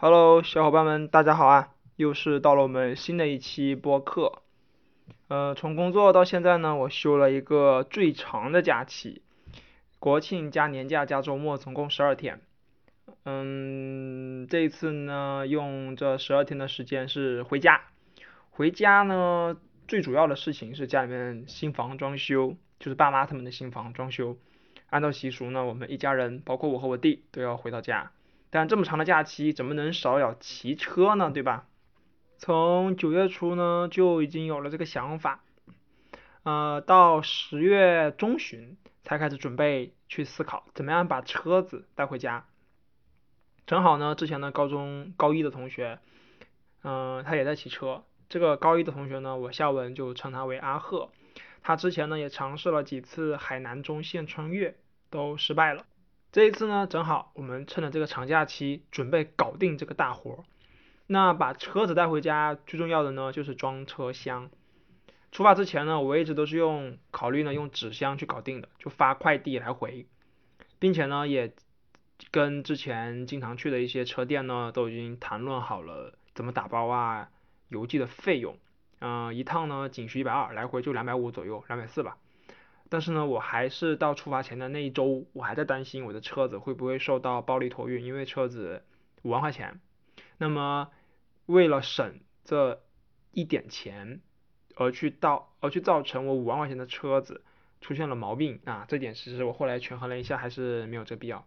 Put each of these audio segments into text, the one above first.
Hello，小伙伴们，大家好啊！又是到了我们新的一期播客。呃，从工作到现在呢，我休了一个最长的假期，国庆加年假加周末，总共十二天。嗯，这一次呢，用这十二天的时间是回家。回家呢，最主要的事情是家里面新房装修，就是爸妈他们的新房装修。按照习俗呢，我们一家人，包括我和我弟，都要回到家。但这么长的假期，怎么能少了骑车呢？对吧？从九月初呢就已经有了这个想法，呃，到十月中旬才开始准备去思考怎么样把车子带回家。正好呢，之前的高中高一的同学，嗯，他也在骑车。这个高一的同学呢，我下文就称他为阿赫。他之前呢也尝试了几次海南中线穿越，都失败了。这一次呢，正好我们趁着这个长假期，准备搞定这个大活儿。那把车子带回家，最重要的呢就是装车厢。出发之前呢，我一直都是用考虑呢用纸箱去搞定的，就发快递来回，并且呢也跟之前经常去的一些车店呢都已经谈论好了怎么打包啊、邮寄的费用。嗯，一趟呢仅需一百二，来回就两百五左右，两百四吧。但是呢，我还是到出发前的那一周，我还在担心我的车子会不会受到暴力托运，因为车子五万块钱。那么为了省这一点钱，而去到而去造成我五万块钱的车子出现了毛病啊，这点其实我后来权衡了一下，还是没有这必要。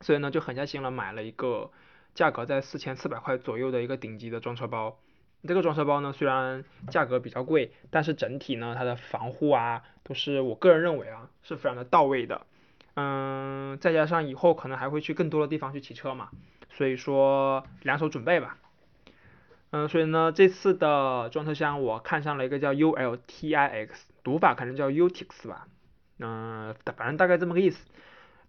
所以呢，就狠下心了，买了一个价格在四千四百块左右的一个顶级的装车包。这个装车包呢，虽然价格比较贵，但是整体呢，它的防护啊，都是我个人认为啊，是非常的到位的。嗯，再加上以后可能还会去更多的地方去骑车嘛，所以说两手准备吧。嗯，所以呢，这次的装车箱我看上了一个叫 ULTIX，读法可能叫 U T X 吧。嗯，反正大概这么个意思。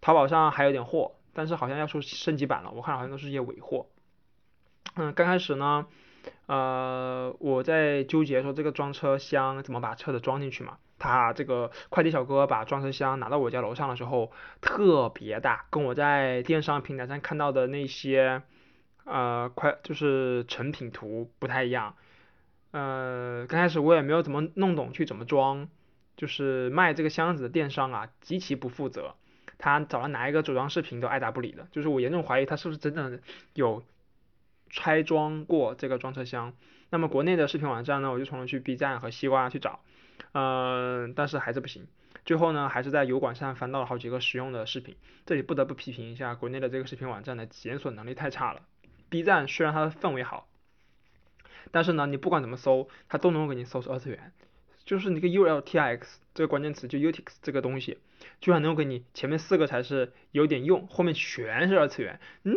淘宝上还有点货，但是好像要出升级版了，我看好像都是一些尾货。嗯，刚开始呢。呃，我在纠结说这个装车厢怎么把车子装进去嘛。他这个快递小哥把装车箱拿到我家楼上的时候特别大，跟我在电商平台上看到的那些呃快就是成品图不太一样。呃，刚开始我也没有怎么弄懂去怎么装，就是卖这个箱子的电商啊极其不负责，他找了哪一个组装视频都爱答不理的，就是我严重怀疑他是不是真的有。拆装过这个装车箱，那么国内的视频网站呢，我就从了去 B 站和西瓜去找，嗯，但是还是不行。最后呢，还是在油管上翻到了好几个实用的视频。这里不得不批评一下国内的这个视频网站的检索能力太差了。B 站虽然它的氛围好，但是呢，你不管怎么搜，它都能够给你搜出二次元。就是那个 ULTX 这个关键词，就 UTX 这个东西，居然能够给你前面四个才是有点用，后面全是二次元，嗯。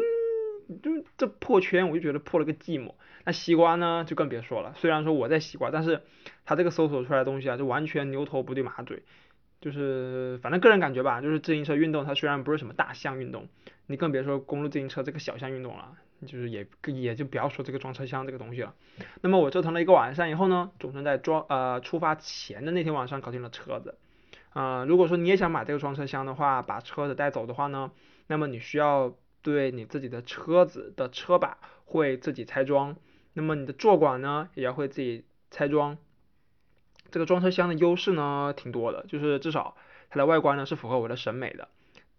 就这破圈，我就觉得破了个寂寞。那西瓜呢，就更别说了。虽然说我在西瓜，但是它这个搜索出来的东西啊，就完全牛头不对马嘴。就是反正个人感觉吧，就是自行车运动，它虽然不是什么大项运动，你更别说公路自行车这个小项运动了。就是也也就不要说这个装车厢这个东西了。那么我折腾了一个晚上以后呢，总算在装呃出发前的那天晚上搞定了车子。啊，如果说你也想买这个装车厢的话，把车子带走的话呢，那么你需要。对你自己的车子的车把会自己拆装，那么你的座管呢也要会自己拆装。这个装车箱的优势呢挺多的，就是至少它的外观呢是符合我的审美的。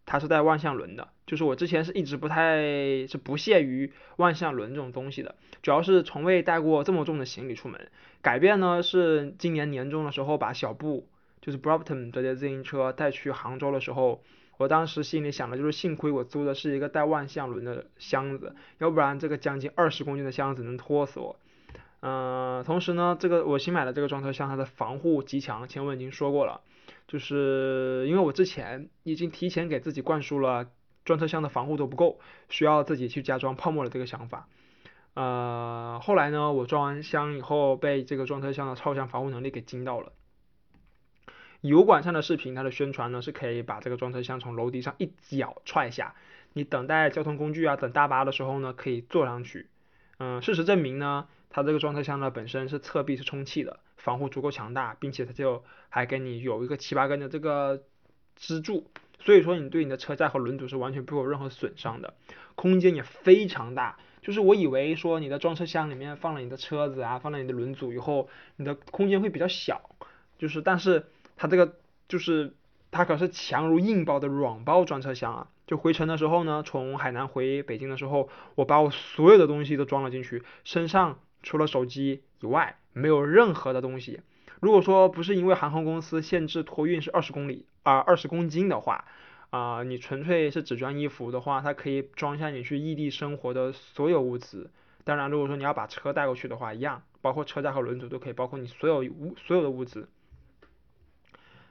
它是带万向轮的，就是我之前是一直不太是不屑于万向轮这种东西的，主要是从未带过这么重的行李出门。改变呢是今年年终的时候把小布就是 Brompton 这些自行车带去杭州的时候。我当时心里想的就是，幸亏我租的是一个带万向轮的箱子，要不然这个将近二十公斤的箱子能拖死我。嗯，同时呢，这个我新买的这个装车箱，它的防护极强，前文已经说过了，就是因为我之前已经提前给自己灌输了装车箱的防护都不够，需要自己去加装泡沫的这个想法。呃，后来呢，我装完箱以后，被这个装车箱的超强防护能力给惊到了。油管上的视频，它的宣传呢是可以把这个装车箱从楼梯上一脚踹下，你等待交通工具啊，等大巴的时候呢，可以坐上去。嗯，事实证明呢，它这个装车箱呢本身是侧壁是充气的，防护足够强大，并且它就还给你有一个七八根的这个支柱，所以说你对你的车架和轮组是完全不有任何损伤的，空间也非常大。就是我以为说你的装车箱里面放了你的车子啊，放了你的轮组以后，你的空间会比较小，就是但是它这个就是它可是强如硬包的软包装车厢啊。就回程的时候呢，从海南回北京的时候，我把我所有的东西都装了进去，身上除了手机以外没有任何的东西。如果说不是因为航空公司限制托运是二十公里啊二十公斤的话，啊你纯粹是只装衣服的话，它可以装下你去异地生活的所有物资。当然，如果说你要把车带过去的话，一样，包括车架和轮组都可以，包括你所有物所有的物资。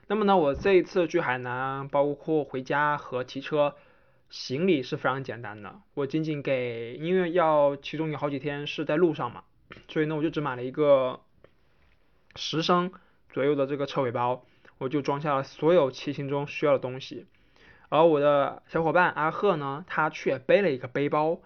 那么呢，我这一次去海南，包括回家和提车，行李是非常简单的。我仅仅给，因为要其中有好几天是在路上嘛，所以呢，我就只买了一个十升左右的这个车尾包，我就装下了所有骑行中需要的东西。而我的小伙伴阿赫呢，他却背了一个背包，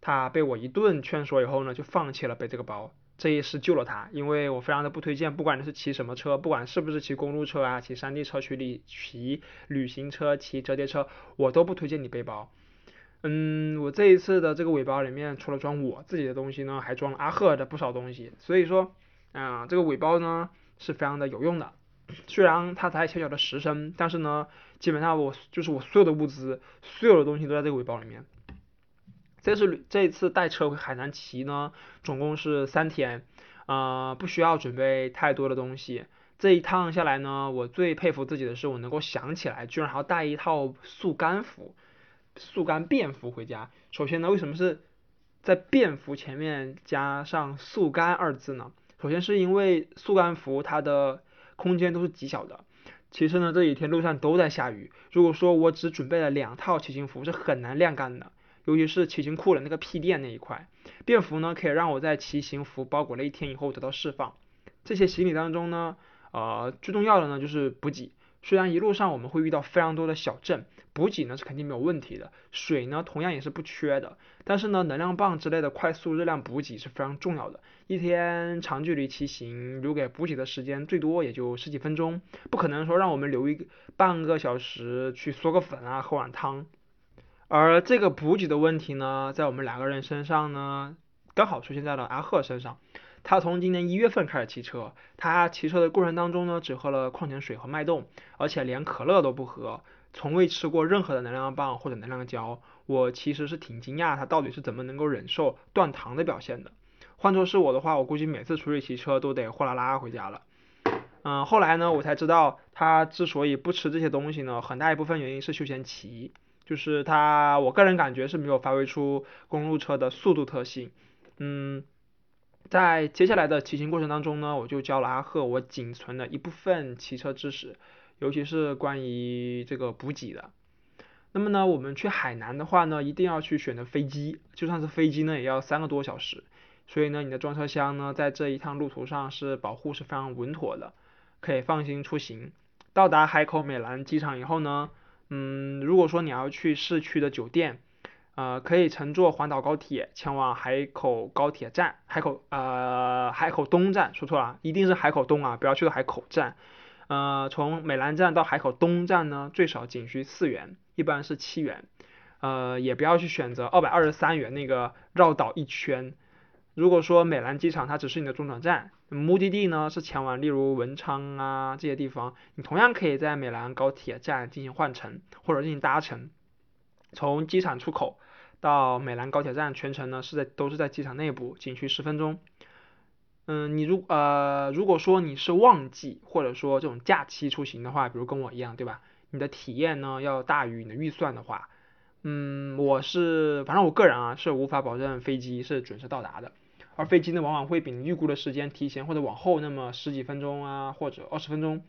他被我一顿劝说以后呢，就放弃了背这个包。这一次救了他，因为我非常的不推荐，不管你是骑什么车，不管是不是骑公路车啊，骑山地车、去旅骑旅行车、骑折叠车，我都不推荐你背包。嗯，我这一次的这个尾包里面，除了装我自己的东西呢，还装了阿赫的不少东西，所以说，啊，这个尾包呢是非常的有用的。虽然它才小小的十升，但是呢，基本上我就是我所有的物资，所有的东西都在这个尾包里面。这次这次带车回海南骑呢，总共是三天，呃，不需要准备太多的东西。这一趟下来呢，我最佩服自己的是，我能够想起来，居然还要带一套速干服、速干便服回家。首先呢，为什么是在便服前面加上速干二字呢？首先是因为速干服它的空间都是极小的，其次呢，这几天路上都在下雨，如果说我只准备了两套骑行服，是很难晾干的。尤其是骑行裤的那个屁垫那一块，便服呢可以让我在骑行服包裹了一天以后得到释放。这些行李当中呢，呃，最重要的呢就是补给。虽然一路上我们会遇到非常多的小镇，补给呢是肯定没有问题的，水呢同样也是不缺的。但是呢，能量棒之类的快速热量补给是非常重要的。一天长距离骑行留给补给的时间最多也就十几分钟，不可能说让我们留一半个小时去嗦个粉啊，喝碗汤。而这个补给的问题呢，在我们两个人身上呢，刚好出现在了阿赫身上。他从今年一月份开始骑车，他骑车的过程当中呢，只喝了矿泉水和脉动，而且连可乐都不喝，从未吃过任何的能量棒或者能量胶。我其实是挺惊讶，他到底是怎么能够忍受断糖的表现的。换作是我的话，我估计每次出去骑车都得货拉拉回家了。嗯，后来呢，我才知道他之所以不吃这些东西呢，很大一部分原因是休闲骑。就是它，我个人感觉是没有发挥出公路车的速度特性。嗯，在接下来的骑行过程当中呢，我就教了阿赫我仅存的一部分骑车知识，尤其是关于这个补给的。那么呢，我们去海南的话呢，一定要去选择飞机，就算是飞机呢，也要三个多小时。所以呢，你的装车箱呢，在这一趟路途上是保护是非常稳妥的，可以放心出行。到达海口美兰机场以后呢。嗯，如果说你要去市区的酒店，呃，可以乘坐环岛高铁前往海口高铁站，海口呃海口东站，说错了，一定是海口东啊，不要去到海口站。呃，从美兰站到海口东站呢，最少仅需四元，一般是七元。呃，也不要去选择二百二十三元那个绕岛一圈。如果说美兰机场它只是你的中转站，目的地呢是前往例如文昌啊这些地方，你同样可以在美兰高铁站进行换乘或者进行搭乘。从机场出口到美兰高铁站全程呢是在都是在机场内部，仅需十分钟。嗯，你如呃如果说你是旺季或者说这种假期出行的话，比如跟我一样对吧？你的体验呢要大于你的预算的话，嗯，我是反正我个人啊是无法保证飞机是准时到达的。而飞机呢，往往会比你预估的时间提前或者往后那么十几分钟啊，或者二十分钟。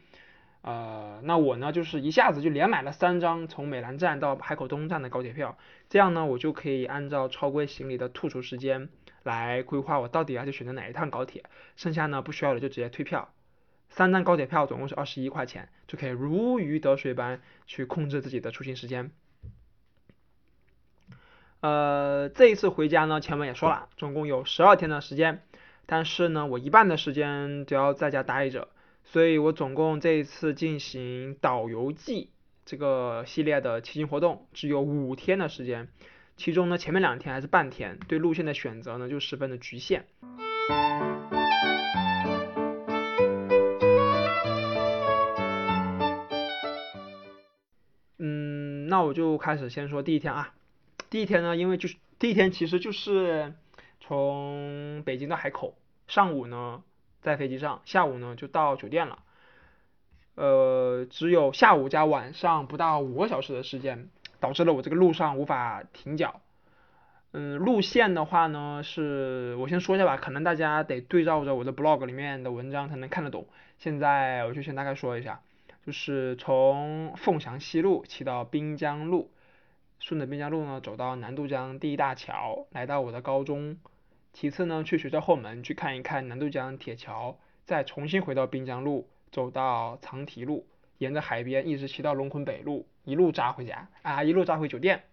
呃，那我呢，就是一下子就连买了三张从美兰站到海口东站的高铁票，这样呢，我就可以按照超规行李的吐出时间来规划我到底要去选择哪一趟高铁，剩下呢不需要的就直接退票。三张高铁票总共是二十一块钱，就可以如鱼得水般去控制自己的出行时间。呃，这一次回家呢，前面也说了，总共有十二天的时间，但是呢，我一半的时间都要在家待着，所以我总共这一次进行导游记这个系列的骑行活动只有五天的时间，其中呢前面两天还是半天，对路线的选择呢就十分的局限。嗯，那我就开始先说第一天啊，第一天呢，因为就是第一天其实就是从北京到海口，上午呢在飞机上，下午呢就到酒店了。呃，只有下午加晚上不到五个小时的时间，导致了我这个路上无法停脚。嗯，路线的话呢，是我先说一下吧，可能大家得对照着我的 blog 里面的文章才能看得懂。现在我就先大概说一下，就是从凤翔西路骑到滨江路，顺着滨江路呢走到南渡江第一大桥，来到我的高中。其次呢，去学校后门去看一看南渡江铁桥，再重新回到滨江路。走到长堤路，沿着海边一直骑到龙昆北路，一路扎回家啊，一路扎回酒店。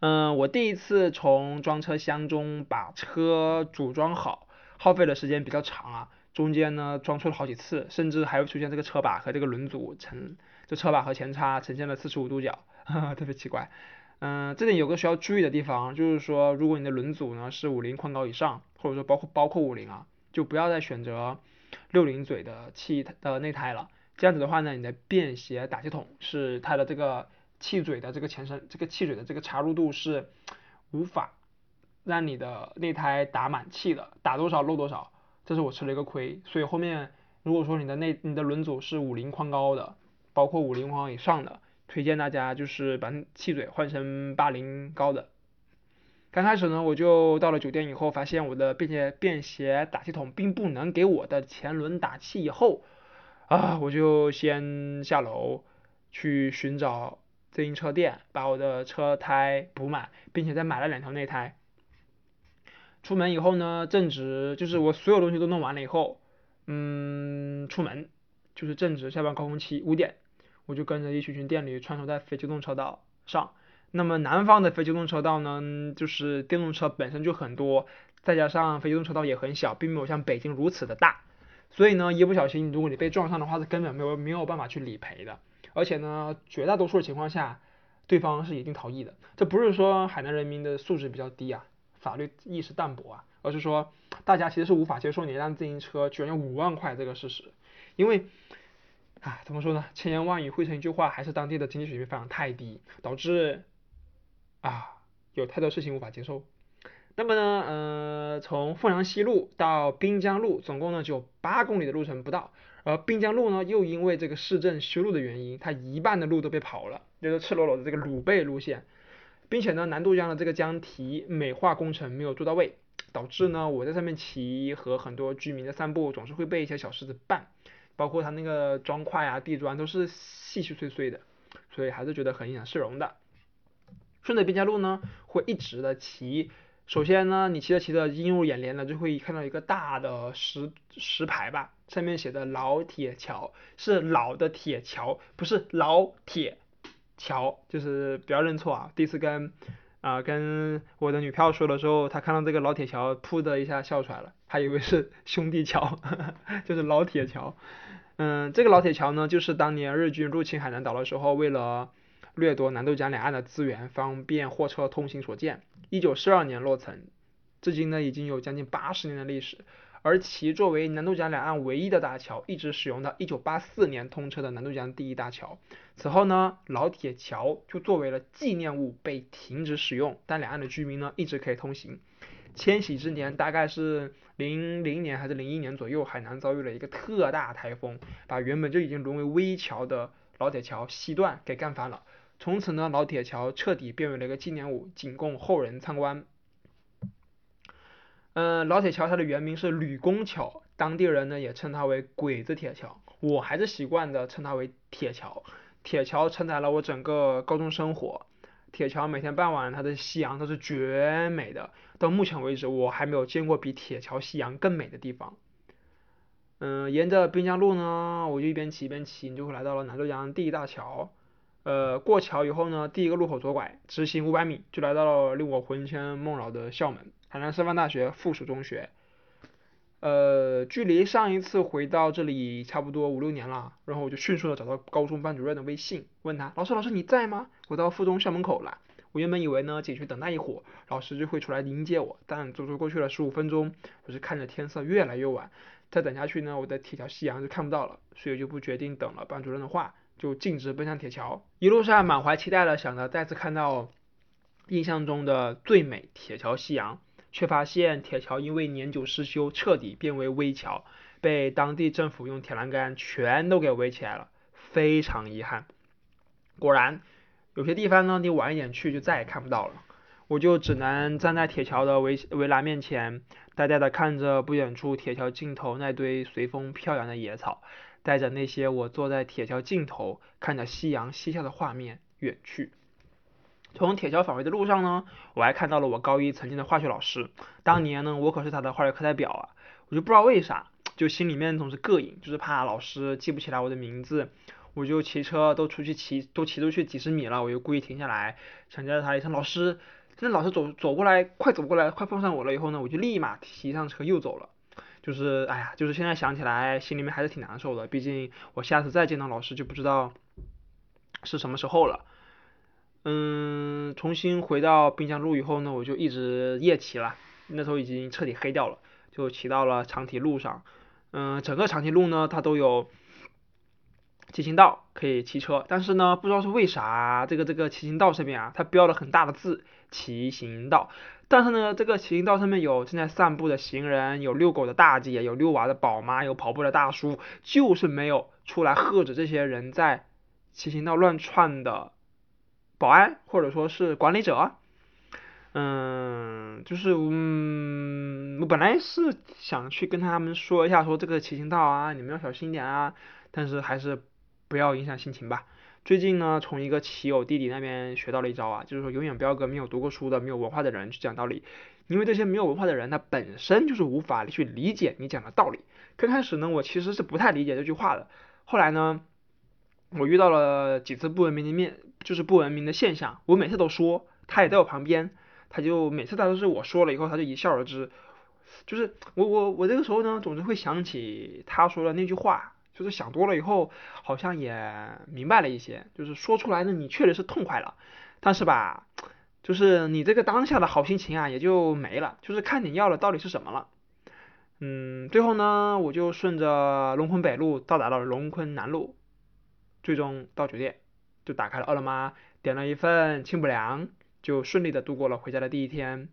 嗯，我第一次从装车箱中把车组装好，耗费的时间比较长啊，中间呢装错了好几次，甚至还会出现这个车把和这个轮组呈，这车把和前叉呈现了四十五度角，特别奇怪。嗯，这点有个需要注意的地方，就是说如果你的轮组呢是五菱宽高以上，或者说包括包括五菱啊，就不要再选择。六零嘴的气的内胎了，这样子的话呢，你的便携打气筒是它的这个气嘴的这个前身，这个气嘴的这个插入度是无法让你的内胎打满气的，打多少漏多少，这是我吃了一个亏。所以后面如果说你的内你的轮组是五菱宽高的，包括五菱宽以上的，推荐大家就是把气嘴换成八零高的。刚开始呢，我就到了酒店以后，发现我的便携便携打气筒并不能给我的前轮打气。以后啊，我就先下楼去寻找自行车店，把我的车胎补满，并且再买了两条内胎。出门以后呢，正值就是我所有东西都弄完了以后，嗯，出门就是正值下班高峰期五点，我就跟着一群群电驴穿梭在非机动车道上。那么南方的非机动车道呢，就是电动车本身就很多，再加上非机动车道也很小，并没有像北京如此的大，所以呢，一不小心如果你被撞上的话，是根本没有没有办法去理赔的。而且呢，绝大多数的情况下，对方是一定逃逸的。这不是说海南人民的素质比较低啊，法律意识淡薄啊，而是说大家其实是无法接受你一辆自行车居然要五万块这个事实，因为，啊，怎么说呢？千言万语汇成一句话，还是当地的经济水平发展太低，导致。啊，有太多事情无法接受。那么呢，呃，从凤阳西路到滨江路，总共呢只有八公里的路程不到。而滨江路呢，又因为这个市政修路的原因，它一半的路都被跑了，就是赤裸裸的这个鲁贝路线，并且呢，南渡江的这个江堤美化工程没有做到位，导致呢，我在上面骑和很多居民的散步总是会被一些小石子绊，包括它那个砖块啊、地砖都是细细碎碎的，所以还是觉得很影响市容的。顺着滨江路呢，会一直的骑。首先呢，你骑着骑着映入眼帘的就会看到一个大的石石牌吧，上面写的老铁桥，是老的铁桥，不是老铁桥，就是不要认错啊。第一次跟啊跟我的女票说的时候，她看到这个老铁桥，噗的一下笑出来了，还以为是兄弟桥，就是老铁桥。嗯，这个老铁桥呢，就是当年日军入侵海南岛的时候，为了掠夺南渡江两岸的资源，方便货车通行所建。一九四二年落成，至今呢已经有将近八十年的历史。而其作为南渡江两岸唯一的大桥，一直使用到一九八四年通车的南渡江第一大桥。此后呢，老铁桥就作为了纪念物被停止使用，但两岸的居民呢一直可以通行。迁徙之年大概是零零年还是零一年左右，海南遭遇了一个特大台风，把原本就已经沦为危桥的老铁桥西段给干翻了。从此呢，老铁桥彻底变为了一个纪念物，仅供后人参观。嗯，老铁桥它的原名是吕公桥，当地人呢也称它为鬼子铁桥，我还是习惯的称它为铁桥。铁桥承载了我整个高中生活，铁桥每天傍晚它的夕阳都是绝美的，到目前为止我还没有见过比铁桥夕阳更美的地方。嗯，沿着滨江路呢，我就一边骑一边骑，你就会来到了南渡江第一大桥。呃，过桥以后呢，第一个路口左拐，直行五百米就来到了令我魂牵梦绕的校门——海南师范大学附属中学。呃，距离上一次回到这里差不多五六年了，然后我就迅速的找到高中班主任的微信，问他，老师老师你在吗？我到附中校门口了。我原本以为呢进去等待一会儿，老师就会出来迎接我，但足足过去了十五分钟，我是看着天色越来越晚，再等下去呢，我的铁桥夕阳就看不到了，所以就不决定等了班主任的话，就径直奔向铁桥。一路上满怀期待的想着再次看到印象中的最美铁桥夕阳，却发现铁桥因为年久失修，彻底变为危桥，被当地政府用铁栏杆全都给围起来了，非常遗憾。果然。有些地方呢，你晚一点去就再也看不到了。我就只能站在铁桥的围围栏面前，呆呆的看着不远处铁桥尽头那堆随风飘扬的野草，带着那些我坐在铁桥尽头看着夕阳西下的画面远去。从铁桥返回的路上呢，我还看到了我高一曾经的化学老师。当年呢，我可是他的化学课代表啊。我就不知道为啥，就心里面总是膈应，就是怕老师记不起来我的名字。我就骑车都出去骑，都骑出去几十米了，我就故意停下来，想叫他一声老师。那老师走走过来，快走过来，快碰上我了以后呢，我就立马骑上车又走了。就是哎呀，就是现在想起来，心里面还是挺难受的。毕竟我下次再见到老师就不知道是什么时候了。嗯，重新回到滨江路以后呢，我就一直夜骑了。那时候已经彻底黑掉了，就骑到了长堤路上。嗯，整个长堤路呢，它都有。骑行道可以骑车，但是呢，不知道是为啥，这个这个骑行道上面啊，它标了很大的字“骑行道”，但是呢，这个骑行道上面有正在散步的行人，有遛狗的大姐，有遛娃的宝妈，有跑步的大叔，就是没有出来喝止这些人在骑行道乱窜的保安或者说是管理者。嗯，就是嗯，我本来是想去跟他们说一下，说这个骑行道啊，你们要小心点啊，但是还是。不要影响心情吧。最近呢，从一个骑友弟弟那边学到了一招啊，就是说永远不要跟没有读过书的、没有文化的人去讲道理，因为这些没有文化的人，他本身就是无法去理解你讲的道理。刚开始呢，我其实是不太理解这句话的。后来呢，我遇到了几次不文明的面，就是不文明的现象，我每次都说，他也在我旁边，他就每次他都是我说了以后，他就一笑而之。就是我我我这个时候呢，总是会想起他说的那句话。就是想多了以后，好像也明白了一些。就是说出来呢，你确实是痛快了，但是吧，就是你这个当下的好心情啊，也就没了。就是看你要的到底是什么了。嗯，最后呢，我就顺着龙坤北路到达了龙坤南路，最终到酒店，就打开了饿了么，点了一份清补凉，就顺利的度过了回家的第一天。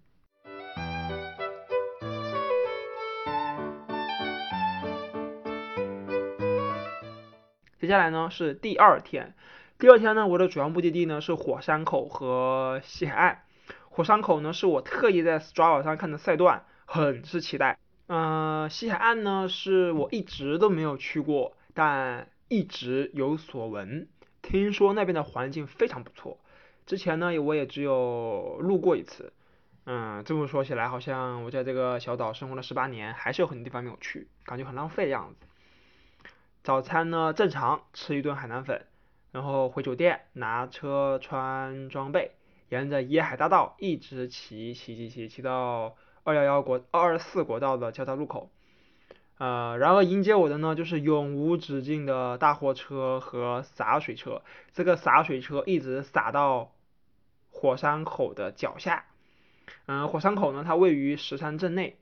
接下来呢是第二天，第二天呢我的主要目的地呢是火山口和西海岸。火山口呢是我特意在 Strava 上看的赛段，很是期待。嗯，西海岸呢是我一直都没有去过，但一直有所闻，听说那边的环境非常不错。之前呢我也只有路过一次。嗯，这么说起来，好像我在这个小岛生活了十八年，还是有很多地方没有去，感觉很浪费的样子。早餐呢，正常吃一顿海南粉，然后回酒店拿车穿装备，沿着椰海大道一直骑骑骑骑骑到二幺幺国二二四国道的交叉路口，呃，然后迎接我的呢就是永无止境的大货车和洒水车，这个洒水车一直洒到火山口的脚下，嗯，火山口呢它位于石山镇内，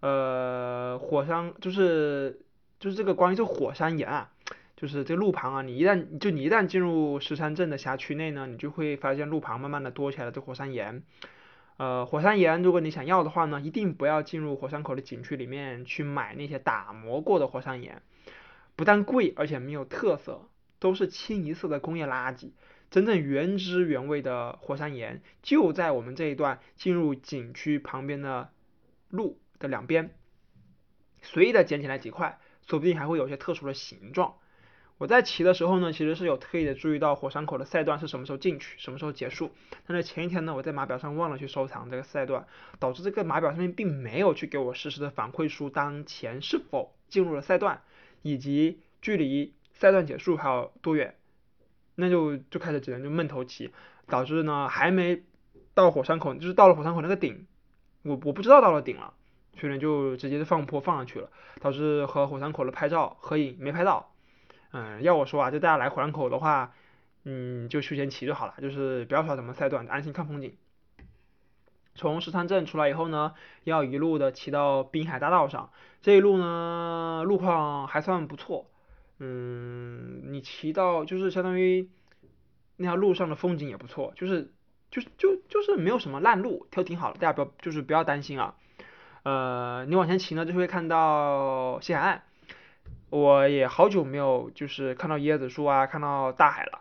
呃，火山就是。就是这个关于这火山岩啊，就是这路旁啊，你一旦就你一旦进入石山镇的辖区内呢，你就会发现路旁慢慢的多起来了这火山岩。呃，火山岩如果你想要的话呢，一定不要进入火山口的景区里面去买那些打磨过的火山岩，不但贵，而且没有特色，都是清一色的工业垃圾。真正原汁原味的火山岩就在我们这一段进入景区旁边的路的两边，随意的捡起来几块。说不定还会有些特殊的形状。我在骑的时候呢，其实是有特意的注意到火山口的赛段是什么时候进去，什么时候结束。但是前一天呢，我在码表上忘了去收藏这个赛段，导致这个码表上面并没有去给我实时的反馈出当前是否进入了赛段，以及距离赛段结束还有多远。那就就开始只能就闷头骑，导致呢还没到火山口，就是到了火山口那个顶，我我不知道到了顶了。所以呢就直接就放坡放上去了，导致和火山口的拍照合影没拍到。嗯，要我说啊，就大家来火山口的话，嗯，就休闲骑就好了，就是不要耍什么赛段，安心看风景。从石川镇出来以后呢，要一路的骑到滨海大道上，这一路呢路况还算不错，嗯，你骑到就是相当于那条路上的风景也不错，就是就就就是没有什么烂路，都挺好的，大家不要就是不要担心啊。呃，你往前骑呢，就会看到西海岸。我也好久没有就是看到椰子树啊，看到大海了。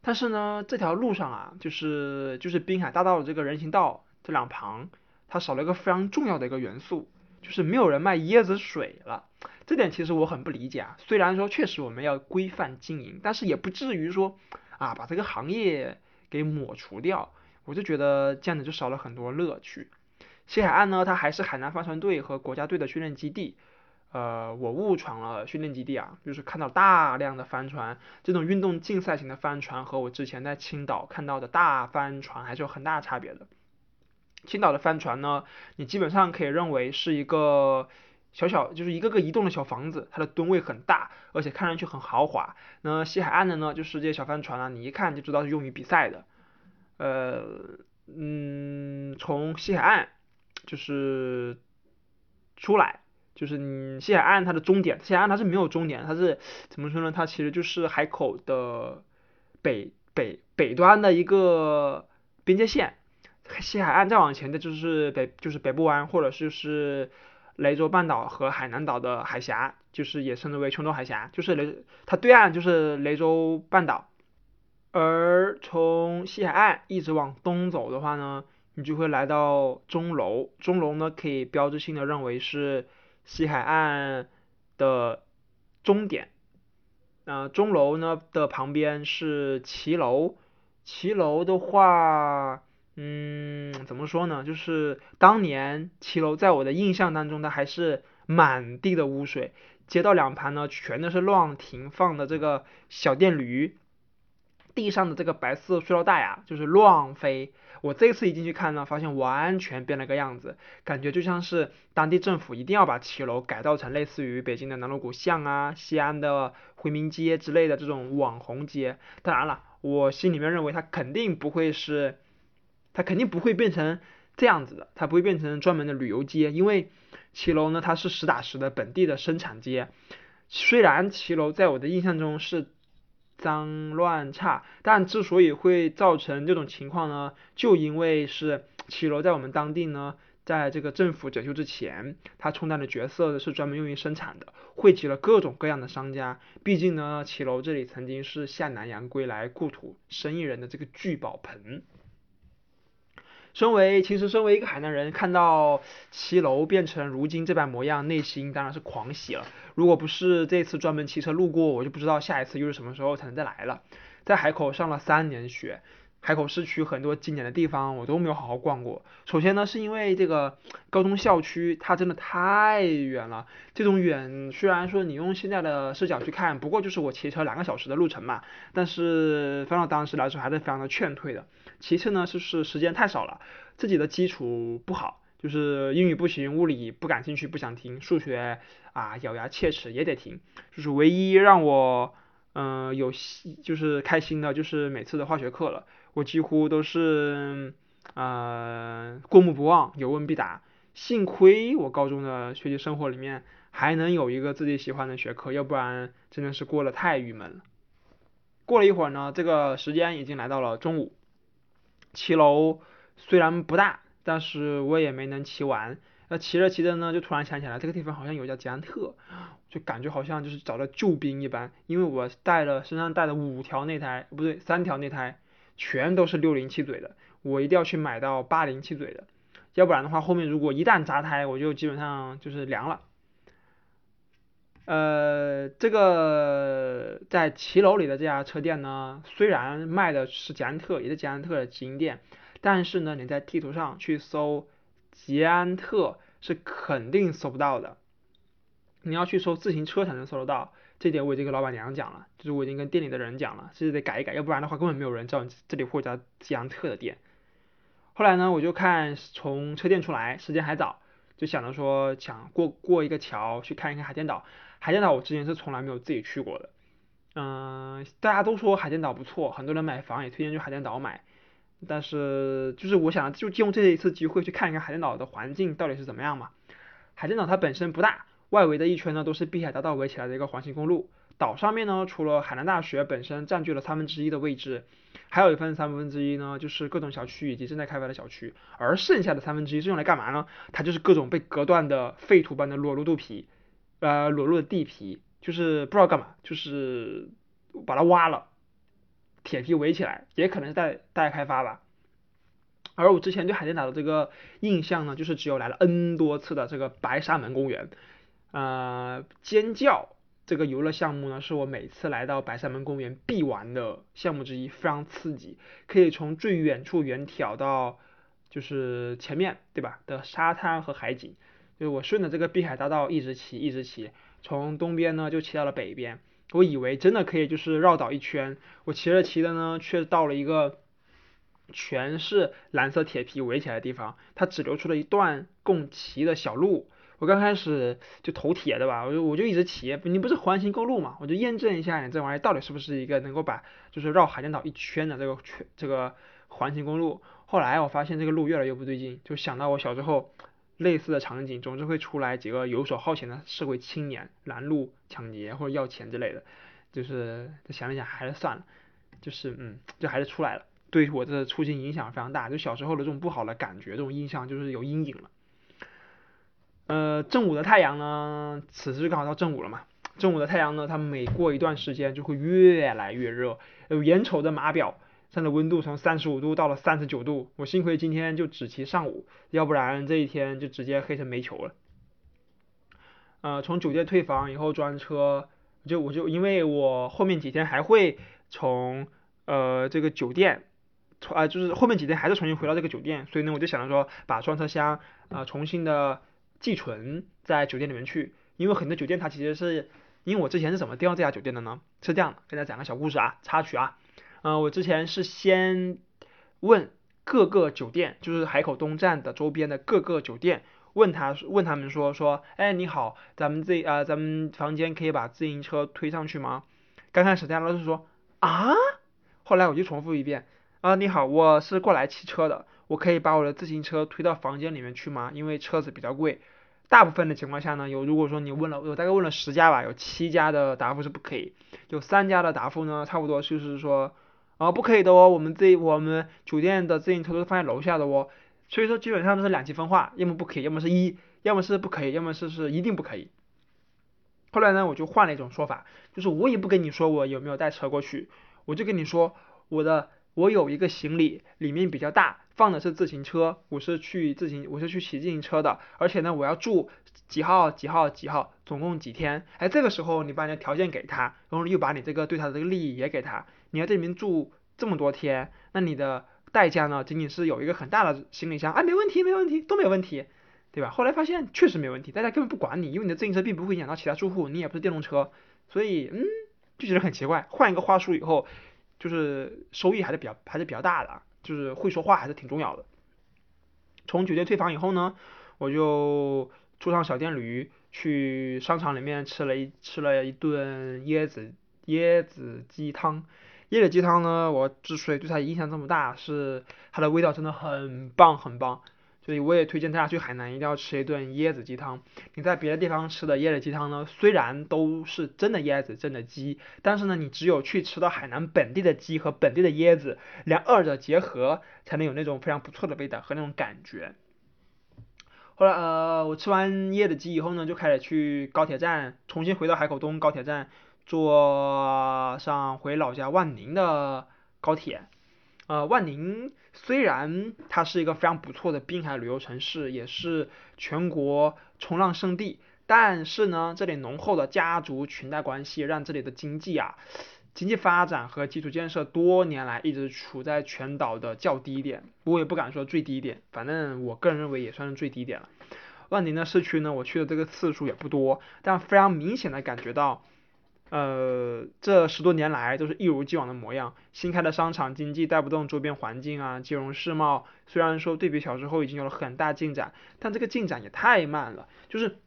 但是呢，这条路上啊，就是就是滨海大道的这个人行道这两旁，它少了一个非常重要的一个元素，就是没有人卖椰子水了。这点其实我很不理解啊。虽然说确实我们要规范经营，但是也不至于说啊把这个行业给抹除掉。我就觉得这样子就少了很多乐趣。西海岸呢，它还是海南帆船队和国家队的训练基地。呃，我误闯了训练基地啊，就是看到大量的帆船，这种运动竞赛型的帆船和我之前在青岛看到的大帆船还是有很大差别的。青岛的帆船呢，你基本上可以认为是一个小小，就是一个个移动的小房子，它的吨位很大，而且看上去很豪华。那西海岸的呢，就是这些小帆船啊，你一看就知道是用于比赛的。呃，嗯，从西海岸就是出来。就是你西海岸它的终点，西海岸它是没有终点，它是怎么说呢？它其实就是海口的北北北端的一个边界线。西海岸再往前的就是北就是北部湾，或者是是雷州半岛和海南岛的海峡，就是也称之为琼州海峡，就是雷它对岸就是雷州半岛。而从西海岸一直往东走的话呢，你就会来到钟楼，钟楼呢可以标志性的认为是。西海岸的终点，那钟楼呢的旁边是骑楼，骑楼的话，嗯，怎么说呢？就是当年骑楼在我的印象当中，它还是满地的污水，街道两旁呢全都是乱停放的这个小电驴，地上的这个白色塑料袋啊，就是乱飞。我这次一进去看呢，发现完全变了个样子，感觉就像是当地政府一定要把骑楼改造成类似于北京的南锣鼓巷啊、西安的回民街之类的这种网红街。当然了，我心里面认为它肯定不会是，它肯定不会变成这样子的，它不会变成专门的旅游街，因为骑楼呢它是实打实的本地的生产街。虽然骑楼在我的印象中是。脏乱差，但之所以会造成这种情况呢，就因为是骑楼在我们当地呢，在这个政府整修之前，它充当的角色是专门用于生产的，汇集了各种各样的商家。毕竟呢，骑楼这里曾经是下南洋归来故土生意人的这个聚宝盆。身为其实身为一个海南人，看到骑楼变成如今这般模样，内心当然是狂喜了。如果不是这次专门骑车路过，我就不知道下一次又是什么时候才能再来了。在海口上了三年学，海口市区很多经典的地方我都没有好好逛过。首先呢，是因为这个高中校区它真的太远了。这种远虽然说你用现在的视角去看，不过就是我骑车两个小时的路程嘛，但是放到当时来说还是非常的劝退的。其次呢，就是时间太少了，自己的基础不好，就是英语不行，物理不感兴趣，不想听，数学啊咬牙切齿也得听，就是唯一让我嗯有就是开心的，就是每次的化学课了，我几乎都是呃过目不忘，有问必答。幸亏我高中的学习生活里面还能有一个自己喜欢的学科，要不然真的是过得太郁闷了。过了一会儿呢，这个时间已经来到了中午。骑楼虽然不大，但是我也没能骑完。那骑着骑着呢，就突然想起来这个地方好像有家捷安特，就感觉好像就是找了救兵一般。因为我带了身上带了五条内胎，不对，三条内胎，全都是六零七嘴的，我一定要去买到八零七嘴的，要不然的话后面如果一旦扎胎，我就基本上就是凉了。呃，这个在骑楼里的这家车店呢，虽然卖的是捷安特，也是捷安特的直营店，但是呢，你在地图上去搜捷安特是肯定搜不到的，你要去搜自行车才能搜得到。这点我已经跟老板娘讲了，就是我已经跟店里的人讲了，这是得改一改，要不然的话根本没有人知道这里会有家捷安特的店。后来呢，我就看从车店出来，时间还早。就想着说想过过一个桥去看一看海淀岛。海淀岛我之前是从来没有自己去过的，嗯，大家都说海淀岛不错，很多人买房也推荐去海淀岛买，但是就是我想就借用这一次机会去看一看海淀岛的环境到底是怎么样嘛。海淀岛它本身不大，外围的一圈呢都是碧海大道围起来的一个环形公路。岛上面呢，除了海南大学本身占据了三分之一的位置，还有一份三分之一呢，就是各种小区以及正在开发的小区。而剩下的三分之一是用来干嘛呢？它就是各种被隔断的废土般的裸露肚皮，呃，裸露的地皮，就是不知道干嘛，就是把它挖了，铁皮围起来，也可能是待待开发吧。而我之前对海淀岛的这个印象呢，就是只有来了 N 多次的这个白沙门公园，呃，尖叫。这个游乐项目呢，是我每次来到白沙门公园必玩的项目之一，非常刺激，可以从最远处远眺到就是前面对吧的沙滩和海景。就我顺着这个碧海大道一直骑，一直骑，从东边呢就骑到了北边。我以为真的可以就是绕岛一圈，我骑着骑的呢，却到了一个全是蓝色铁皮围起来的地方，它只留出了一段供骑的小路。我刚开始就头铁的吧，我就我就一直骑，你不是环形公路嘛，我就验证一下你这玩意儿到底是不是一个能够把就是绕海淀岛一圈的这个圈这个环形公路。后来我发现这个路越来越不对劲，就想到我小时候类似的场景，总是会出来几个游手好闲的社会青年拦路抢劫或者要钱之类的，就是想了想还是算了，就是嗯，就还是出来了，对我的出行影响非常大，就小时候的这种不好的感觉，这种印象就是有阴影了。呃，正午的太阳呢，此时刚好到正午了嘛。正午的太阳呢，它每过一段时间就会越来越热。有眼瞅着码表上的温度从三十五度到了三十九度，我幸亏今天就只骑上午，要不然这一天就直接黑成煤球了。呃，从酒店退房以后专车，就我就因为我后面几天还会从呃这个酒店，啊就是后面几天还是重新回到这个酒店，所以呢我就想着说把专车厢啊重新的。寄存在酒店里面去，因为很多酒店它其实是，因为我之前是怎么订到这家酒店的呢？是这样的，给大家讲个小故事啊，插曲啊，嗯，我之前是先问各个酒店，就是海口东站的周边的各个酒店，问他问他们说说，哎你好，咱们这啊咱们房间可以把自行车推上去吗？刚开始大家都是说啊，后来我就重复一遍，啊你好，我是过来骑车的。我可以把我的自行车推到房间里面去吗？因为车子比较贵。大部分的情况下呢，有如果说你问了，我大概问了十家吧，有七家的答复是不可以，有三家的答复呢，差不多就是说，啊不可以的哦，我们这我们酒店的自行车都是放在楼下的哦。所以说基本上都是两极分化，要么不可以，要么是一，要么是不可以，要么是是一定不可以。后来呢，我就换了一种说法，就是我也不跟你说我有没有带车过去，我就跟你说我的我有一个行李，里面比较大。放的是自行车，我是去自行，我是去骑自行车的，而且呢，我要住几号几号几号，总共几天？哎，这个时候你把你的条件给他，然后又把你这个对他的这个利益也给他，你要这里面住这么多天，那你的代价呢，仅仅是有一个很大的行李箱，哎，没问题，没问题，都没有问题，对吧？后来发现确实没问题，大家根本不管你，因为你的自行车并不会影响到其他住户，你也不是电动车，所以嗯，就觉得很奇怪。换一个话术以后，就是收益还是比较还是比较大的。就是会说话还是挺重要的。从酒店退房以后呢，我就坐上小电驴去商场里面吃了一吃了一顿椰子椰子鸡汤。椰子鸡汤呢，我之所以对它印象这么大，是它的味道真的很棒很棒。所以我也推荐大家去海南一定要吃一顿椰子鸡汤。你在别的地方吃的椰子鸡汤呢，虽然都是真的椰子、真的鸡，但是呢，你只有去吃到海南本地的鸡和本地的椰子，两二者结合，才能有那种非常不错的味道和那种感觉。后来呃，我吃完椰子鸡以后呢，就开始去高铁站，重新回到海口东高铁站，坐上回老家万宁的高铁。呃，万宁虽然它是一个非常不错的滨海旅游城市，也是全国冲浪圣地，但是呢，这里浓厚的家族裙带关系让这里的经济啊，经济发展和基础建设多年来一直处在全岛的较低点，我也不敢说最低点，反正我个人认为也算是最低点了。万宁的市区呢，我去的这个次数也不多，但非常明显的感觉到呃，这十多年来都是一如既往的模样。新开的商场经济带不动周边环境啊，金融世贸虽然说对比小时候已经有了很大进展，但这个进展也太慢了。就是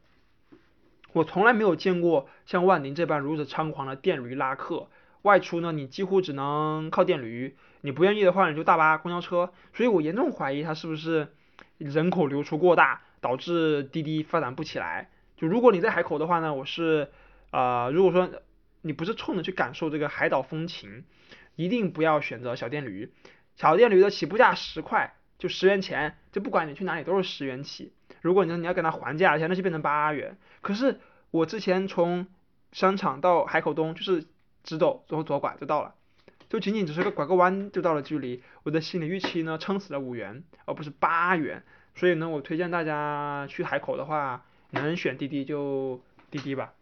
我从来没有见过像万宁这般如此猖狂的电驴拉客，外出呢你几乎只能靠电驴，你不愿意的话你就大巴、公交车。所以我严重怀疑它是不是人口流出过大，导致滴滴发展不起来。就如果你在海口的话呢，我是啊，如果说。你不是冲着去感受这个海岛风情，一定不要选择小电驴。小电驴的起步价十块，就十元钱，就不管你去哪里都是十元起。如果你你要跟他还价钱，那就变成八元。可是我之前从商场到海口东就是直走，然后左拐就到了，就仅仅只是个拐个弯就到了距离。我的心理预期呢，撑死了五元，而不是八元。所以呢，我推荐大家去海口的话，能选滴滴就滴滴吧。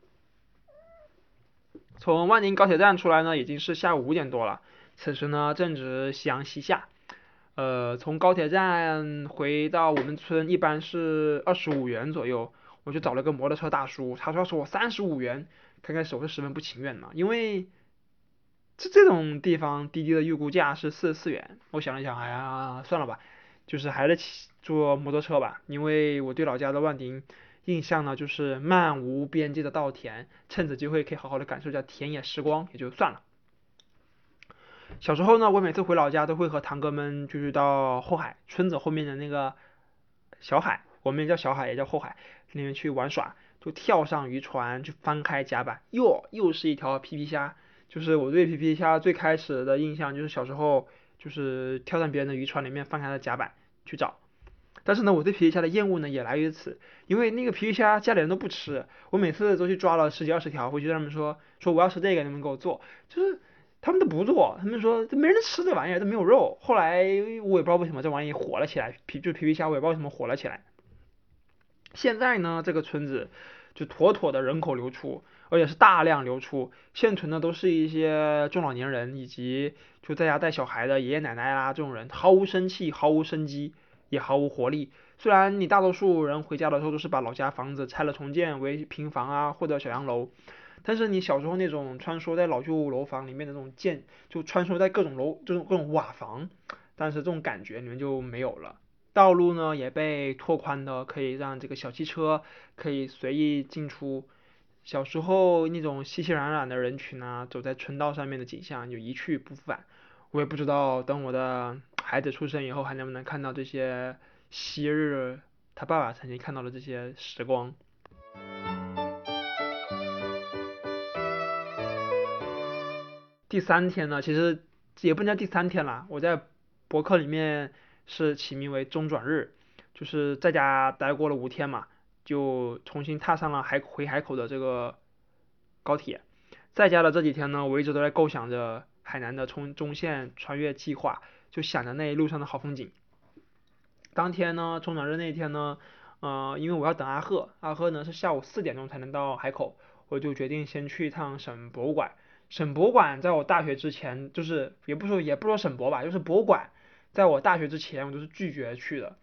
从万宁高铁站出来呢，已经是下午五点多了。此时呢，正值夕阳西下。呃，从高铁站回到我们村一般是二十五元左右。我就找了个摩托车大叔，他说要收我三十五元。开开始我是十分不情愿的，因为这这种地方滴滴的预估价是四十四元。我想了想，哎呀，算了吧，就是还是骑坐摩托车吧，因为我对老家的万宁。印象呢，就是漫无边际的稻田，趁此机会可以好好的感受一下田野时光，也就算了。小时候呢，我每次回老家都会和堂哥们就是到后海村子后面的那个小海，我们也叫小海，也叫后海，里面去玩耍，就跳上渔船，去翻开甲板，哟，又是一条皮皮虾。就是我对皮皮虾最开始的印象，就是小时候就是跳上别人的渔船里面翻开了甲板去找。但是呢，我对皮皮虾的厌恶呢也来于此，因为那个皮皮虾家里人都不吃，我每次都去抓了十几二十条回去，他们说说我要吃这个，你们给我做，就是他们都不做，他们说这没人吃这玩意儿，都没有肉。后来我也不知道为什么这玩意火了起来，皮就皮皮虾我也不知道为什么火了起来。现在呢，这个村子就妥妥的人口流出，而且是大量流出，现存的都是一些中老年人以及就在家带小孩的爷爷奶奶啦这种人，毫无生气，毫无生机。也毫无活力。虽然你大多数人回家的时候都是把老家房子拆了重建为平房啊，或者小洋楼，但是你小时候那种穿梭在老旧楼房里面的那种建，就穿梭在各种楼这种各种瓦房，但是这种感觉你们就没有了。道路呢也被拓宽的，可以让这个小汽车可以随意进出。小时候那种熙熙攘攘的人群啊，走在村道上面的景象就一去不复返。我也不知道等我的。孩子出生以后还能不能看到这些昔日他爸爸曾经看到的这些时光？第三天呢，其实也不能叫第三天了。我在博客里面是起名为中转日，就是在家待过了五天嘛，就重新踏上了海回海口的这个高铁。在家的这几天呢，我一直都在构想着海南的冲中线穿越计划。就想着那一路上的好风景。当天呢，中转日那天呢，呃，因为我要等阿赫，阿赫呢是下午四点钟才能到海口，我就决定先去一趟省博物馆。省博物馆在我大学之前，就是也不说也不说省博吧，就是博物馆，在我大学之前我都是拒绝去的。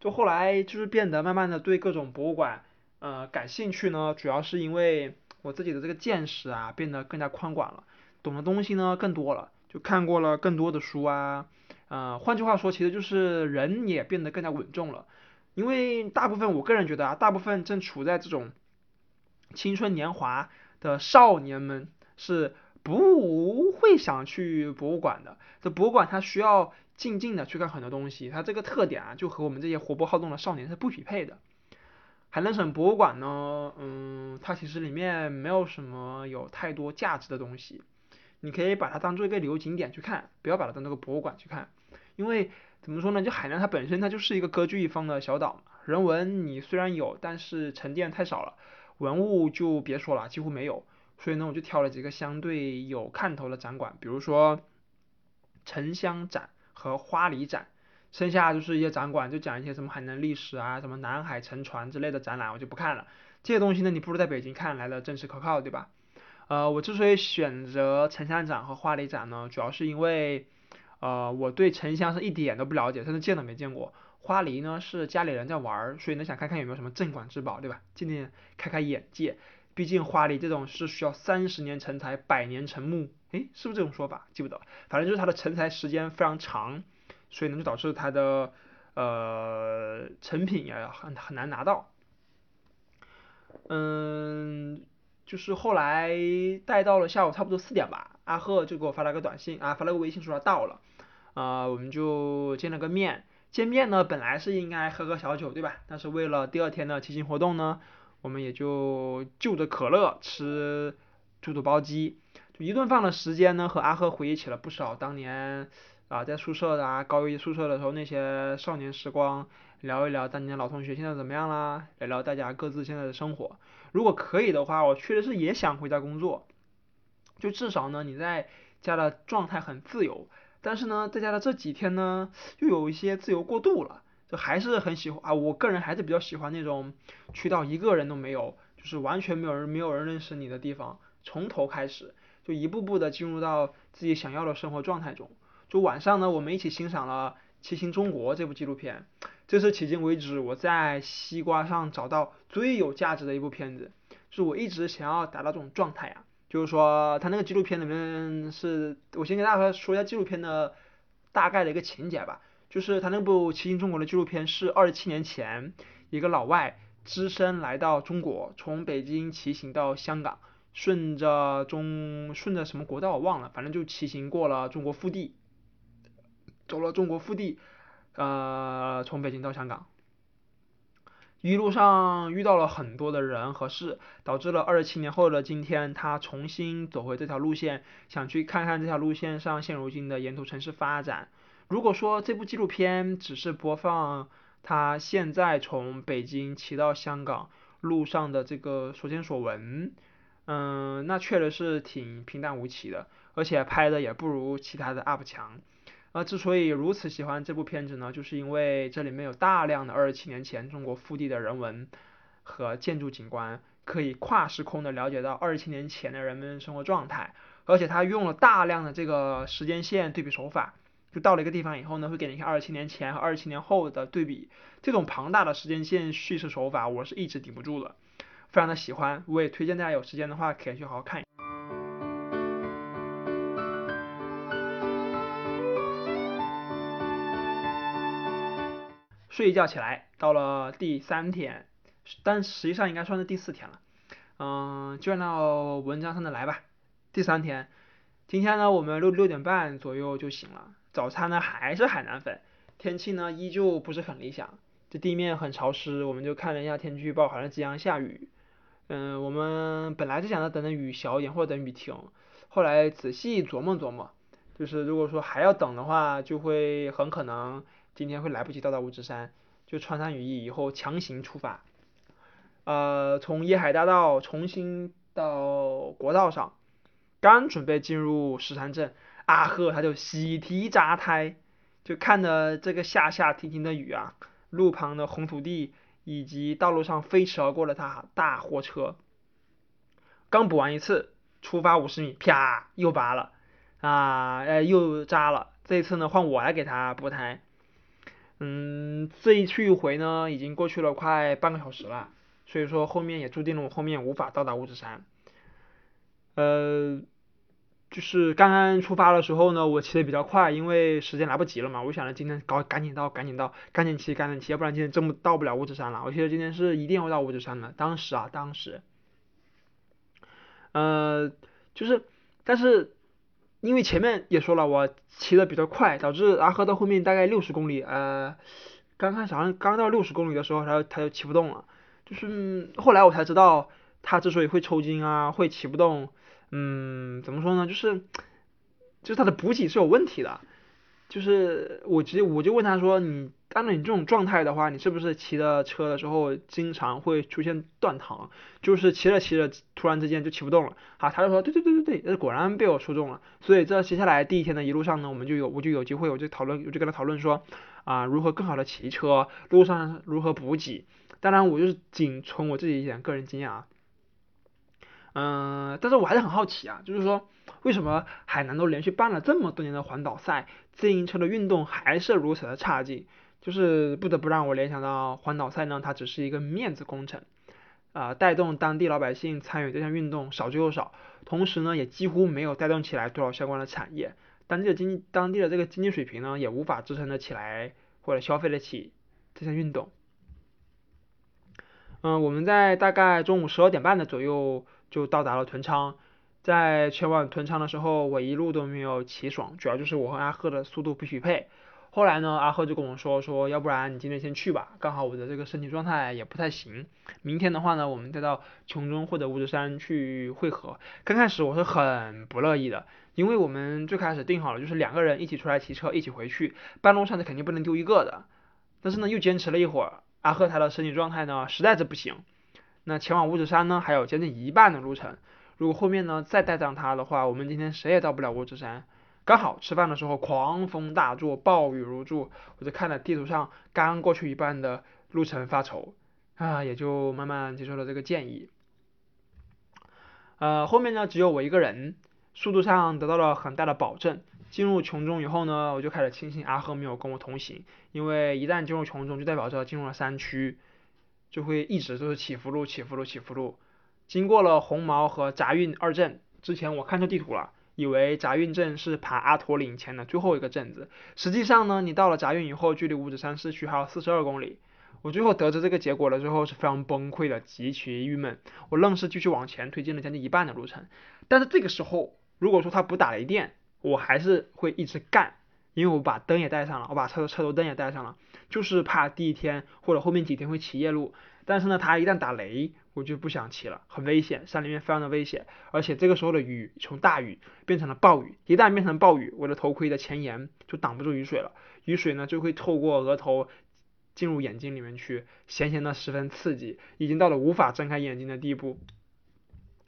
就后来就是变得慢慢的对各种博物馆，呃，感兴趣呢，主要是因为我自己的这个见识啊变得更加宽广了，懂的东西呢更多了。就看过了更多的书啊，呃，换句话说，其实就是人也变得更加稳重了。因为大部分我个人觉得啊，大部分正处在这种青春年华的少年们是不会想去博物馆的。这博物馆它需要静静的去看很多东西，它这个特点啊，就和我们这些活泼好动的少年是不匹配的。海南省博物馆呢，嗯，它其实里面没有什么有太多价值的东西。你可以把它当做一个旅游景点去看，不要把它当做个博物馆去看，因为怎么说呢？就海南它本身它就是一个歌剧一方的小岛，人文你虽然有，但是沉淀太少了，文物就别说了，几乎没有。所以呢，我就挑了几个相对有看头的展馆，比如说沉香展和花梨展，剩下就是一些展馆就讲一些什么海南历史啊，什么南海沉船之类的展览，我就不看了。这些东西呢，你不如在北京看来的真实可靠，对吧？呃，我之所以选择沉香展和花梨展呢，主要是因为，呃，我对沉香是一点都不了解，甚至见都没见过。花梨呢是家里人在玩，所以呢想看看有没有什么镇馆之宝，对吧？今天开开眼界。毕竟花梨这种是需要三十年成材，百年成木，诶，是不是这种说法？记不得，反正就是它的成材时间非常长，所以呢就导致它的呃成品也很很难拿到。嗯，就是后来待到了下午差不多四点吧，阿赫就给我发了个短信啊，发了个微信说他到了，啊，我们就见了个面。见面呢，本来是应该喝个小酒，对吧？但是为了第二天的骑行活动呢，我们也就就着可乐吃猪肚包鸡。就一顿饭的时间呢，和阿赫回忆起了不少当年啊在宿舍的啊高一宿舍的时候那些少年时光，聊一聊当年老同学现在怎么样啦，聊聊大家各自现在的生活。如果可以的话，我确实是也想回家工作，就至少呢你在家的状态很自由。但是呢，在家的这几天呢，又有一些自由过度了，就还是很喜欢啊。我个人还是比较喜欢那种去到一个人都没有，就是完全没有人、没有人认识你的地方，从头开始，就一步步的进入到自己想要的生活状态中。就晚上呢，我们一起欣赏了《骑行中国》这部纪录片，这是迄今为止我在西瓜上找到最有价值的一部片子，是我一直想要达到这种状态啊。就是说，他那个纪录片里面是，我先给大家说一下纪录片的大概的一个情节吧。就是他那部《骑行中国》的纪录片是二十七年前，一个老外只身来到中国，从北京骑行到香港，顺着中顺着什么国道我忘了，反正就骑行过了中国腹地，走了中国腹地，呃，从北京到香港。一路上遇到了很多的人和事，导致了二十七年后的今天，他重新走回这条路线，想去看看这条路线上现如今的沿途城市发展。如果说这部纪录片只是播放他现在从北京骑到香港路上的这个所见所闻，嗯，那确实是挺平淡无奇的，而且拍的也不如其他的 UP 强。那之所以如此喜欢这部片子呢，就是因为这里面有大量的二十七年前中国腹地的人文和建筑景观，可以跨时空的了解到二十七年前的人们生活状态，而且它用了大量的这个时间线对比手法，就到了一个地方以后呢，会给你看二十七年前和二十七年后的对比，这种庞大的时间线叙事手法，我是一直顶不住的，非常的喜欢，我也推荐大家有时间的话可以去好好看。睡一觉起来，到了第三天，但实际上应该算是第四天了。嗯，就按照文章上的来吧。第三天，今天呢，我们六六点半左右就醒了。早餐呢还是海南粉，天气呢依旧不是很理想，这地面很潮湿。我们就看了一下天气预报，好像即将下雨。嗯，我们本来是想着等等雨小一点或者等雨停，后来仔细琢磨琢磨，就是如果说还要等的话，就会很可能。今天会来不及到达五指山，就穿上雨衣以后强行出发。呃，从叶海大道重新到国道上，刚准备进入石山镇，阿赫他就喜提扎胎，就看着这个下下停停的雨啊，路旁的红土地以及道路上飞驰而过的大大货车。刚补完一次，出发五十米，啪又拔了，啊，呃又扎了。这次呢，换我来给他补胎。嗯，这一去一回呢，已经过去了快半个小时了，所以说后面也注定了我后面无法到达五指山。呃，就是刚刚出发的时候呢，我骑的比较快，因为时间来不及了嘛，我想着今天搞赶紧到，赶紧到，赶紧骑，赶紧骑，要不然今天真不到不了五指山了。我觉得今天是一定要到五指山的，当时啊，当时，呃，就是，但是。因为前面也说了，我骑的比较快，导致阿赫到后面大概六十公里，呃，刚开始好像刚到六十公里的时候，他他就骑不动了。就是后来我才知道，他之所以会抽筋啊，会骑不动，嗯，怎么说呢？就是，就是他的补给是有问题的。就是我直接我就问他说，你按照你这种状态的话，你是不是骑的车的时候经常会出现断糖？就是骑着骑着突然之间就骑不动了。好，他就说对对对对对，果然被我说中了。所以这接下来第一天的一路上呢，我们就有我就有机会我就讨论我就跟他讨论说啊如何更好的骑车，路上如何补给。当然我就是仅从我自己一点个人经验啊。嗯，但是我还是很好奇啊，就是说为什么海南都连续办了这么多年的环岛赛，自行车的运动还是如此的差劲，就是不得不让我联想到环岛赛呢，它只是一个面子工程。啊带动当地老百姓参与这项运动少之又少，同时呢也几乎没有带动起来多少相关的产业，当地的经当地的这个经济水平呢也无法支撑得起来或者消费得起这项运动。嗯，我们在大概中午十二点半的左右就到达了屯昌。在前往屯昌的时候，我一路都没有骑爽，主要就是我和阿赫的速度不匹配。后来呢，阿赫就跟我说说，要不然你今天先去吧，刚好我的这个身体状态也不太行。明天的话呢，我们再到琼中或者五指山去汇合。刚开始我是很不乐意的，因为我们最开始定好了就是两个人一起出来骑车，一起回去，半路上是肯定不能丢一个的。但是呢，又坚持了一会儿，阿赫他的身体状态呢实在是不行。那前往五指山呢，还有将近一半的路程。如果后面呢再带上他的话，我们今天谁也到不了五指山。刚好吃饭的时候狂风大作，暴雨如注，我就看了地图上刚过去一半的路程发愁啊，也就慢慢接受了这个建议。呃，后面呢只有我一个人，速度上得到了很大的保证。进入琼中以后呢，我就开始庆幸阿赫没有跟我同行，因为一旦进入琼中，就代表着进入了山区，就会一直都是起伏路、起伏路、起伏路。经过了红毛和杂运二镇，之前我看错地图了，以为杂运镇是爬阿驼岭前的最后一个镇子。实际上呢，你到了杂运以后，距离五指山市区还有四十二公里。我最后得知这个结果了之后是非常崩溃的，极其郁闷。我愣是继续往前推进了将近一半的路程。但是这个时候，如果说他不打雷电，我还是会一直干，因为我把灯也带上了，我把车的车头灯也带上了，就是怕第一天或者后面几天会骑夜路。但是呢，他一旦打雷，我就不想骑了，很危险，山里面非常的危险，而且这个时候的雨从大雨变成了暴雨，一旦变成暴雨，我的头盔的前沿就挡不住雨水了，雨水呢就会透过额头进入眼睛里面去，咸咸的十分刺激，已经到了无法睁开眼睛的地步。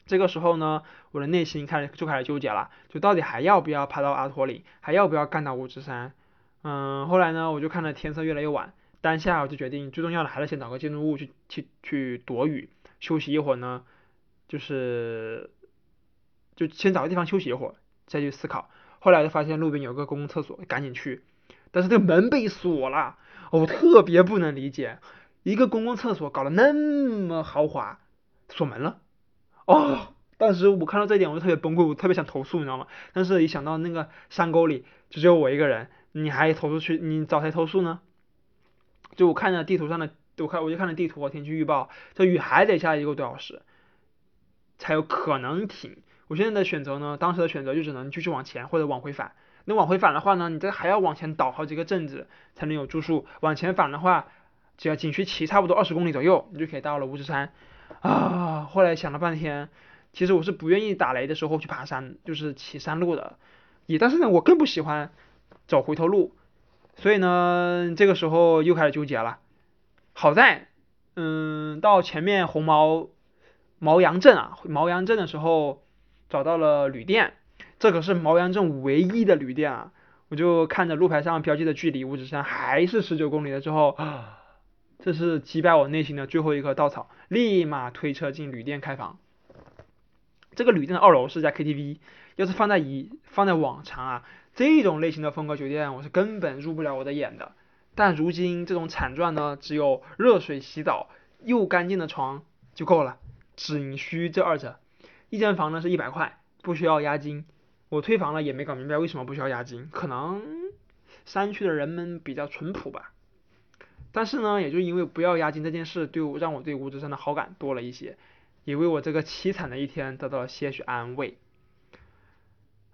这个时候呢，我的内心开始就开始纠结了，就到底还要不要爬到阿托岭，还要不要干到五指山？嗯，后来呢，我就看着天色越来越晚。当下我就决定，最重要的还是先找个建筑物去去去躲雨，休息一会儿呢，就是就先找个地方休息一会儿，再去思考。后来就发现路边有个公共厕所，赶紧去，但是这个门被锁了，我特别不能理解，一个公共厕所搞得那么豪华，锁门了，哦，当时我看到这一点我就特别崩溃，我特别想投诉，你知道吗？但是一想到那个山沟里就只有我一个人，你还投诉去，你找谁投诉呢？就我看着地图上的，我看我就看了地图和天气预报，这雨还得下一个多小时，才有可能停。我现在的选择呢，当时的选择就只能继续往前或者往回返。那往回返的话呢，你这还要往前倒好几个镇子才能有住宿。往前返的话，只要景区骑差不多二十公里左右，你就可以到了五指山。啊，后来想了半天，其实我是不愿意打雷的时候去爬山，就是骑山路的。也但是呢，我更不喜欢走回头路。所以呢，这个时候又开始纠结了。好在，嗯，到前面红毛毛阳镇啊，毛阳镇的时候找到了旅店，这可是毛阳镇唯一的旅店啊。我就看着路牌上标记的距离，五指山还是十九公里的之后，这是击败我内心的最后一颗稻草，立马推车进旅店开房。这个旅店的二楼是家 KTV，要是放在一放在往常啊。这种类型的风格酒店，我是根本入不了我的眼的。但如今这种惨状呢，只有热水洗澡又干净的床就够了，仅需这二者。一间房呢是一百块，不需要押金。我退房了也没搞明白为什么不需要押金，可能山区的人们比较淳朴吧。但是呢，也就因为不要押金这件事，对我让我对五指山的好感多了一些，也为我这个凄惨的一天得到了些许安慰。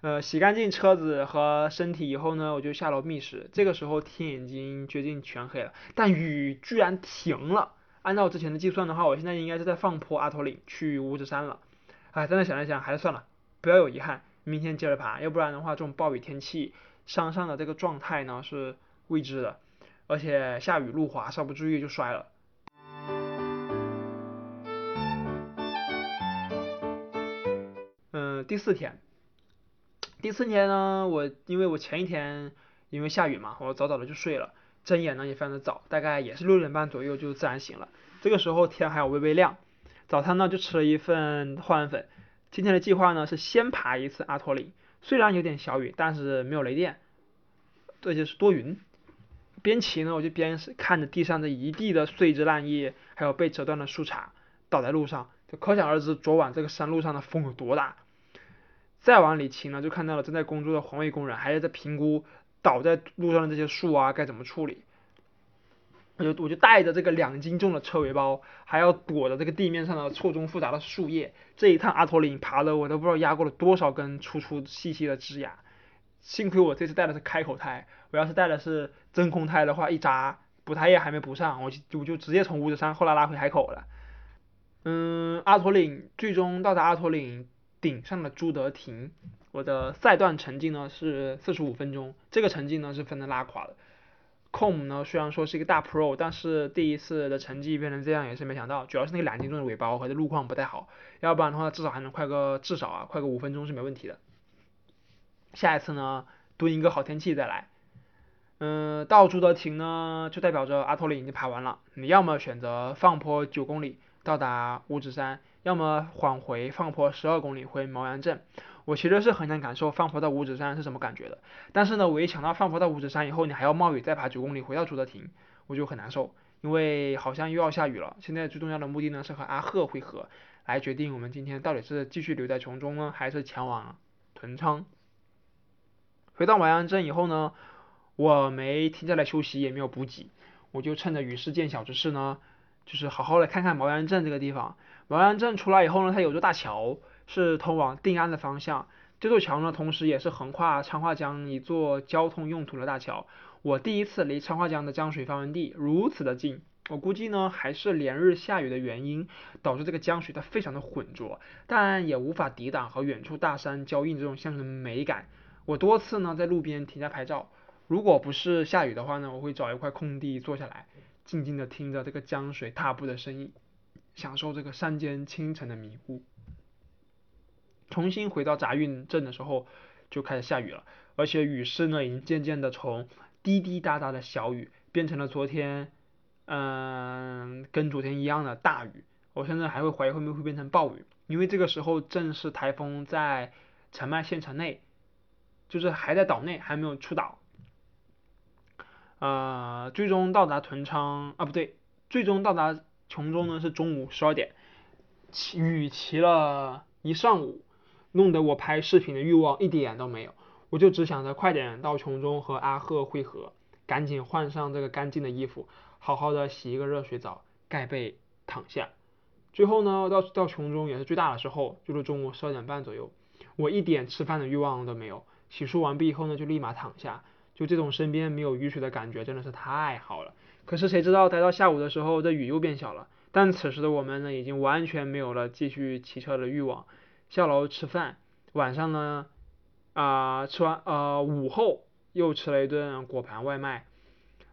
呃，洗干净车子和身体以后呢，我就下楼觅食。这个时候天已经接近全黑了，但雨居然停了。按照之前的计算的话，我现在应该是在放坡阿头岭去五指山了。哎，但是想了想，还是算了，不要有遗憾，明天接着爬。要不然的话，这种暴雨天气，山上的这个状态呢是未知的，而且下雨路滑，稍不注意就摔了。嗯，第四天。第四天呢，我因为我前一天因为下雨嘛，我早早的就睡了，睁眼呢也非常的早，大概也是六点半左右就自然醒了。这个时候天还有微微亮，早餐呢就吃了一份花丸粉。今天的计划呢是先爬一次阿托岭，虽然有点小雨，但是没有雷电，这就是多云。边骑呢我就边看着地上这一地的碎枝烂叶，还有被折断的树杈，倒在路上，就可想而知昨晚这个山路上的风有多大。再往里骑呢，就看到了正在工作的环卫工人，还在评估倒在路上的这些树啊该怎么处理。我就我就带着这个两斤重的车尾包，还要躲着这个地面上的错综复杂的树叶，这一趟阿托林爬了我都不知道压过了多少根粗粗细细的枝桠。幸亏我这次带的是开口胎，我要是带的是真空胎的话，一扎补胎液还没补上，我就我就直接从五指山后来拉回海口了。嗯，阿托岭最终到达阿托岭顶上的朱德亭，我的赛段成绩呢是四十五分钟，这个成绩呢是分的拉垮的。com 呢虽然说是一个大 pro，但是第一次的成绩变成这样也是没想到，主要是那个两斤重的尾包和这路况不太好，要不然的话至少还能快个至少啊快个五分钟是没问题的。下一次呢蹲一个好天气再来。嗯，到朱德亭呢就代表着阿托岭已经爬完了，你要么选择放坡九公里到达五指山，要么缓回放坡十二公里回毛阳镇。我其实是很想感受放坡到五指山是什么感觉的，但是呢，我一想到放坡到五指山以后，你还要冒雨再爬九公里回到朱德亭，我就很难受，因为好像又要下雨了。现在最重要的目的呢是和阿赫会合，来决定我们今天到底是继续留在琼中呢，还是前往屯昌。回到毛阳镇以后呢，我没停下来休息，也没有补给，我就趁着雨势渐小之势呢，就是好好的看看毛阳镇这个地方。毛阳镇出来以后呢，它有座大桥。是通往定安的方向。这座桥呢，同时也是横跨昌化江一座交通用途的大桥。我第一次离昌化江的江水发源地如此的近，我估计呢，还是连日下雨的原因，导致这个江水它非常的浑浊，但也无法抵挡和远处大山交映这种象征美感。我多次呢在路边停下拍照，如果不是下雨的话呢，我会找一块空地坐下来，静静的听着这个江水踏步的声音，享受这个山间清晨的迷雾。重新回到杂运镇的时候，就开始下雨了，而且雨势呢，已经渐渐的从滴滴答答的小雨，变成了昨天，嗯，跟昨天一样的大雨。我现在还会怀疑会不会变成暴雨，因为这个时候正是台风在澄迈县城内，就是还在岛内，还没有出岛。呃，最终到达屯昌啊，不对，最终到达琼中呢是中午十二点，雨骑了一上午。弄得我拍视频的欲望一点都没有，我就只想着快点到琼中和阿赫会合，赶紧换上这个干净的衣服，好好的洗一个热水澡，盖被躺下。最后呢，到到琼中也是最大的时候，就是中午十二点半左右，我一点吃饭的欲望都没有。洗漱完毕以后呢，就立马躺下，就这种身边没有雨水的感觉真的是太好了。可是谁知道待到下午的时候，这雨又变小了。但此时的我们呢，已经完全没有了继续骑车的欲望。下楼吃饭，晚上呢，啊，吃完呃午后又吃了一顿果盘外卖，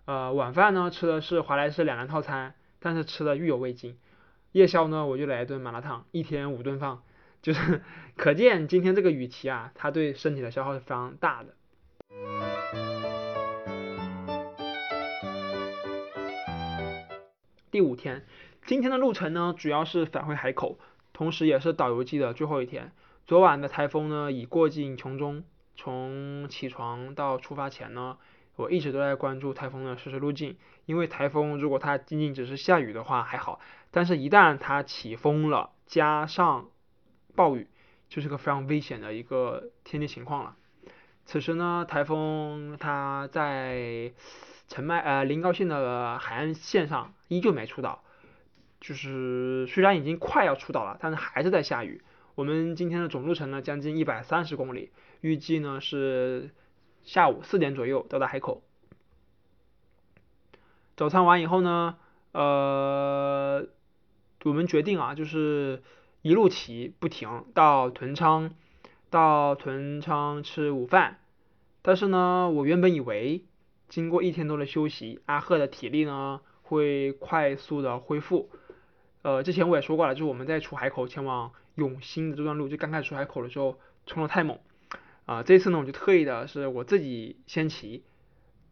呃晚饭呢吃的是华莱士两人套餐，但是吃的欲犹未尽。夜宵呢我就来一顿麻辣烫，一天五顿饭，就是 可见今天这个雨骑啊，它对身体的消耗是非常大的。第五天，今天的路程呢主要是返回海口。同时，也是导游记的最后一天。昨晚的台风呢，已过境琼中。从起床到出发前呢，我一直都在关注台风的实时路径。因为台风如果它仅仅只是下雨的话还好，但是一旦它起风了，加上暴雨，就是个非常危险的一个天气情况了。此时呢，台风它在澄迈呃临高县的海岸线上依旧没出岛。就是虽然已经快要出岛了，但是还是在下雨。我们今天的总路程呢，将近一百三十公里，预计呢是下午四点左右到达海口。早餐完以后呢，呃，我们决定啊，就是一路骑不停到屯昌，到屯昌吃午饭。但是呢，我原本以为经过一天多的休息，阿赫的体力呢会快速的恢复。呃，之前我也说过了，就是我们在出海口前往永兴的这段路，就刚开始出海口的时候冲的太猛，啊，这次呢我就特意的是我自己先骑，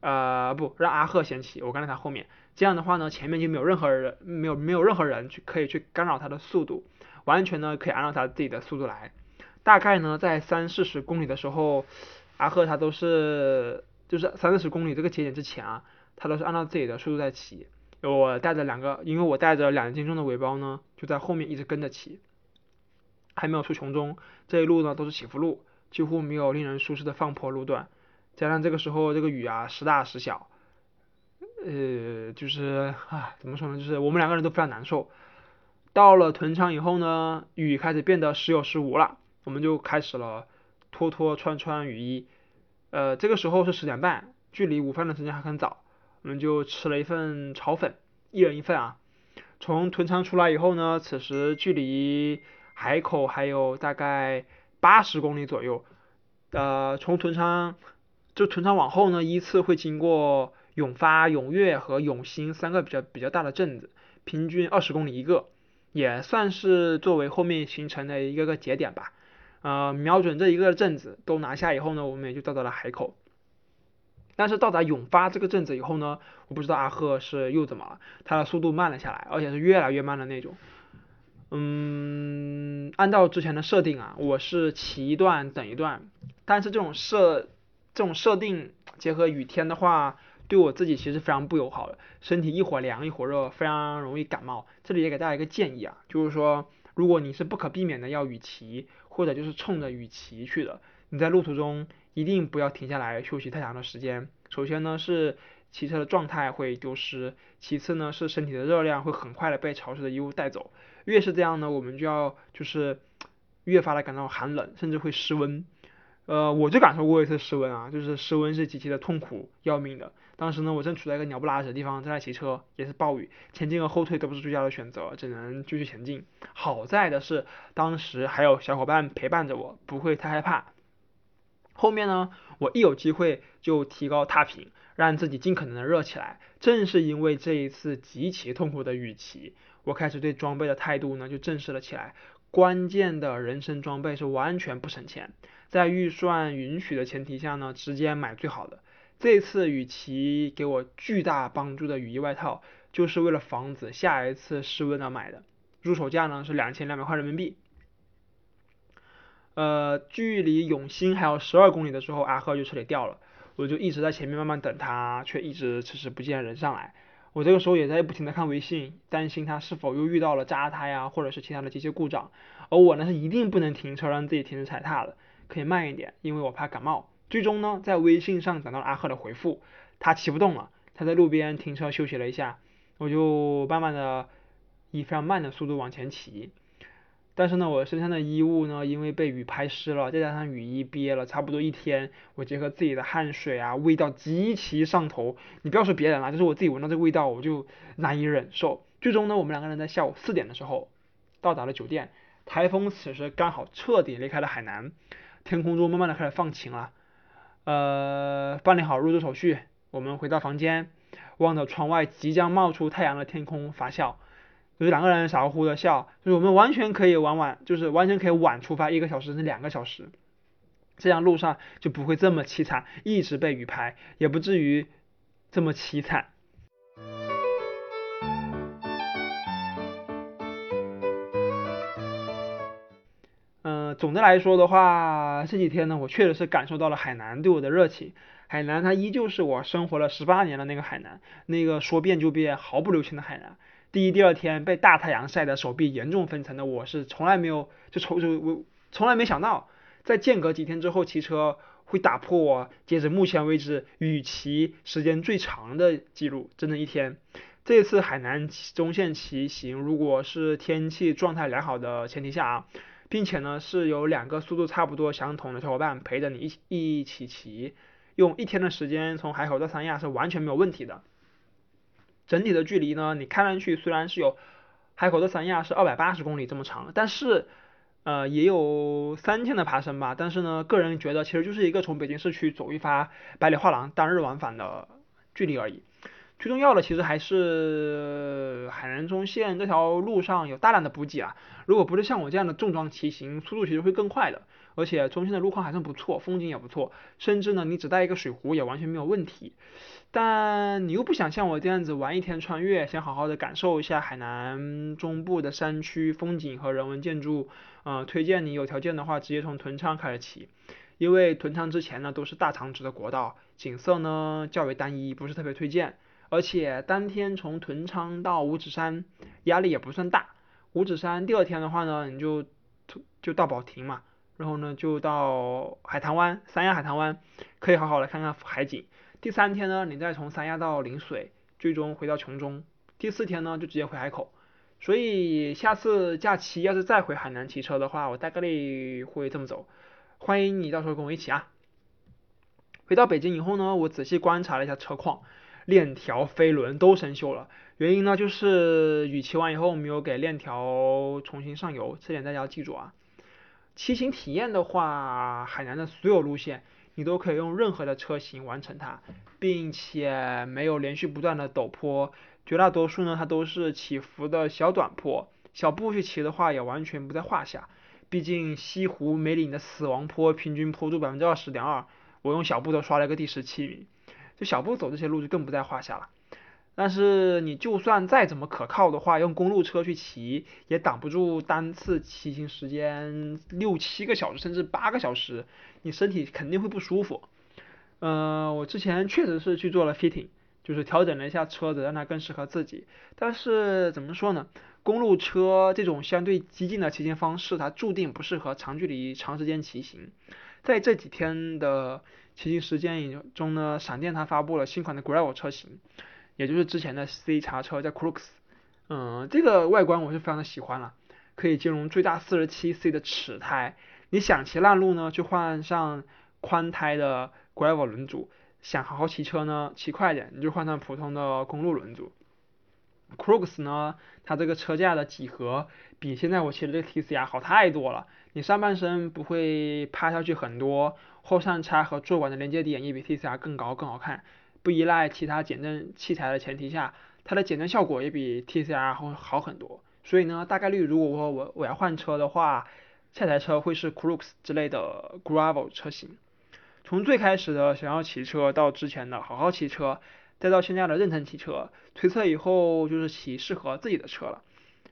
呃，不让阿赫先骑，我跟在他后面，这样的话呢前面就没有任何人，没有没有任何人去可以去干扰他的速度，完全呢可以按照他自己的速度来，大概呢在三四十公里的时候，阿赫他都是就是三四十公里这个节点之前啊，他都是按照自己的速度在骑。我带着两个，因为我带着两斤重的尾包呢，就在后面一直跟着骑。还没有出琼中，这一路呢都是起伏路，几乎没有令人舒适的放坡路段。加上这个时候这个雨啊时大时小，呃，就是啊怎么说呢，就是我们两个人都非常难受。到了屯昌以后呢，雨开始变得时有时无了，我们就开始了脱脱穿穿雨衣。呃，这个时候是十点半，距离午饭的时间还很早，我们就吃了一份炒粉，一人一份啊。从屯昌出来以后呢，此时距离海口还有大概八十公里左右。呃，从屯昌就屯昌往后呢，依次会经过永发、永悦和永兴三个比较比较大的镇子，平均二十公里一个，也算是作为后面行程的一个个节点吧。呃，瞄准这一个镇子都拿下以后呢，我们也就到达了海口。但是到达永发这个镇子以后呢，我不知道阿赫是又怎么了，他的速度慢了下来，而且是越来越慢的那种。嗯，按照之前的设定啊，我是骑一段等一段，但是这种设这种设定结合雨天的话，对我自己其实非常不友好的，身体一会儿凉一会儿热，非常容易感冒。这里也给大家一个建议啊，就是说，如果你是不可避免的要雨骑。或者就是冲着雨骑去的，你在路途中一定不要停下来休息太长的时间。首先呢是骑车的状态会丢失，其次呢是身体的热量会很快的被潮湿的衣物带走。越是这样呢，我们就要就是越发的感到寒冷，甚至会失温。呃，我就感受过一次失温啊，就是失温是极其的痛苦要命的。当时呢，我正处在一个鸟不拉屎的地方，正在骑车，也是暴雨，前进和后退都不是最佳的选择，只能继续前进。好在的是，当时还有小伙伴陪伴着我，不会太害怕。后面呢，我一有机会就提高踏频，让自己尽可能的热起来。正是因为这一次极其痛苦的雨骑，我开始对装备的态度呢就正式了起来。关键的人身装备是完全不省钱。在预算允许的前提下呢，直接买最好的。这次与其给我巨大帮助的雨衣外套，就是为了防止下一次失温而买的。入手价呢是两千两百块人民币。呃，距离永兴还有十二公里的时候，阿赫就彻底掉了。我就一直在前面慢慢等他，却一直迟迟不见人上来。我这个时候也在不停的看微信，担心他是否又遇到了扎胎呀，或者是其他的机械故障。而我呢是一定不能停车，让自己停止踩踏的。可以慢一点，因为我怕感冒。最终呢，在微信上等到了阿赫的回复，他骑不动了，他在路边停车休息了一下，我就慢慢的以非常慢的速度往前骑。但是呢，我身上的衣物呢，因为被雨拍湿了，再加上雨衣憋了差不多一天，我结合自己的汗水啊，味道极其上头。你不要说别人了，就是我自己闻到这个味道，我就难以忍受。最终呢，我们两个人在下午四点的时候到达了酒店，台风此时刚好彻底离开了海南。天空中慢慢的开始放晴了，呃，办理好入住手续，我们回到房间，望着窗外即将冒出太阳的天空发笑，就是两个人傻乎乎的笑，就是我们完全可以晚晚，就是完全可以晚出发一个小时至两个小时，这样路上就不会这么凄惨，一直被雨拍，也不至于这么凄惨。总的来说的话，这几天呢，我确实是感受到了海南对我的热情。海南它依旧是我生活了十八年的那个海南，那个说变就变、毫不留情的海南。第一、第二天被大太阳晒得手臂严重分层的我，是从来没有就从就我从来没想到，在间隔几天之后骑车会打破我截止目前为止与骑时间最长的记录，整整一天。这次海南中线骑行，如果是天气状态良好的前提下啊。并且呢，是有两个速度差不多相同的小伙伴陪着你一起一起骑，用一天的时间从海口到三亚是完全没有问题的。整体的距离呢，你看上去虽然是有海口到三亚是二百八十公里这么长，但是呃也有三千的爬升吧。但是呢，个人觉得其实就是一个从北京市区走一发百里画廊当日往返的距离而已。最重要的其实还是海南中线这条路上有大量的补给啊，如果不是像我这样的重装骑行，速度其实会更快的。而且中线的路况还算不错，风景也不错，甚至呢你只带一个水壶也完全没有问题。但你又不想像我这样子玩一天穿越，想好好的感受一下海南中部的山区风景和人文建筑，呃，推荐你有条件的话直接从屯昌开始骑，因为屯昌之前呢都是大长直的国道，景色呢较为单一，不是特别推荐。而且当天从屯昌到五指山压力也不算大。五指山第二天的话呢，你就就到保亭嘛，然后呢就到海棠湾，三亚海棠湾可以好好的看看海景。第三天呢，你再从三亚到陵水，最终回到琼中。第四天呢，就直接回海口。所以下次假期要是再回海南骑车的话，我大概率会这么走。欢迎你到时候跟我一起啊。回到北京以后呢，我仔细观察了一下车况，链条、飞轮都生锈了。原因呢，就是雨骑完以后没有给链条重新上油，这点大家要记住啊。骑行体验的话，海南的所有路线你都可以用任何的车型完成它，并且没有连续不断的陡坡，绝大多数呢它都是起伏的小短坡，小步去骑的话也完全不在话下。毕竟西湖梅岭的死亡坡平均坡度百分之二十点二。我用小步都刷了个第十七名，就小步走这些路就更不在话下了。但是你就算再怎么可靠的话，用公路车去骑也挡不住单次骑行时间六七个小时甚至八个小时，你身体肯定会不舒服。嗯，我之前确实是去做了 fitting，就是调整了一下车子，让它更适合自己。但是怎么说呢？公路车这种相对激进的骑行方式，它注定不适合长距离长时间骑行。在这几天的骑行实践中呢，闪电它发布了新款的 Gravel 车型，也就是之前的 C 叉车叫 Crux，嗯，这个外观我是非常的喜欢了，可以兼容最大四十七 C 的齿胎，你想骑烂路呢，就换上宽胎的 Gravel 轮组；想好好骑车呢，骑快点，你就换上普通的公路轮组。Crux 呢，它这个车架的几何比现在我骑的这 TCR 好太多了。你上半身不会趴下去很多，后上叉和坐管的连接点也比 TCR 更高更好看。不依赖其他减震器材的前提下，它的减震效果也比 TCR 会好很多。所以呢，大概率如果我我我要换车的话，下台车会是 Crux 之类的 Gravel 车型。从最开始的想要骑车，到之前的好好骑车。再到现在的认真骑车，推测以后就是骑适合自己的车了。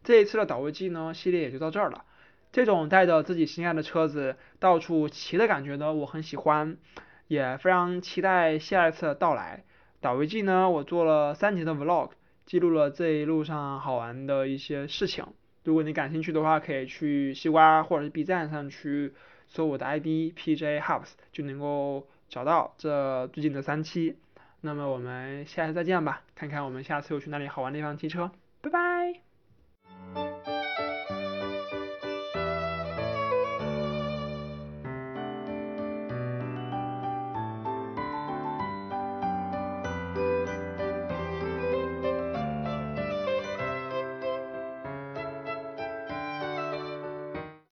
这一次的导游记呢系列也就到这儿了。这种带着自己心爱的车子到处骑的感觉呢，我很喜欢，也非常期待下一次的到来。导游记呢，我做了三集的 vlog，记录了这一路上好玩的一些事情。如果你感兴趣的话，可以去西瓜或者是 B 站上去搜我的 ID PJ Hubs，就能够找到这最近的三期。那么我们下次再见吧，看看我们下次又去哪里好玩的地方骑车，拜拜。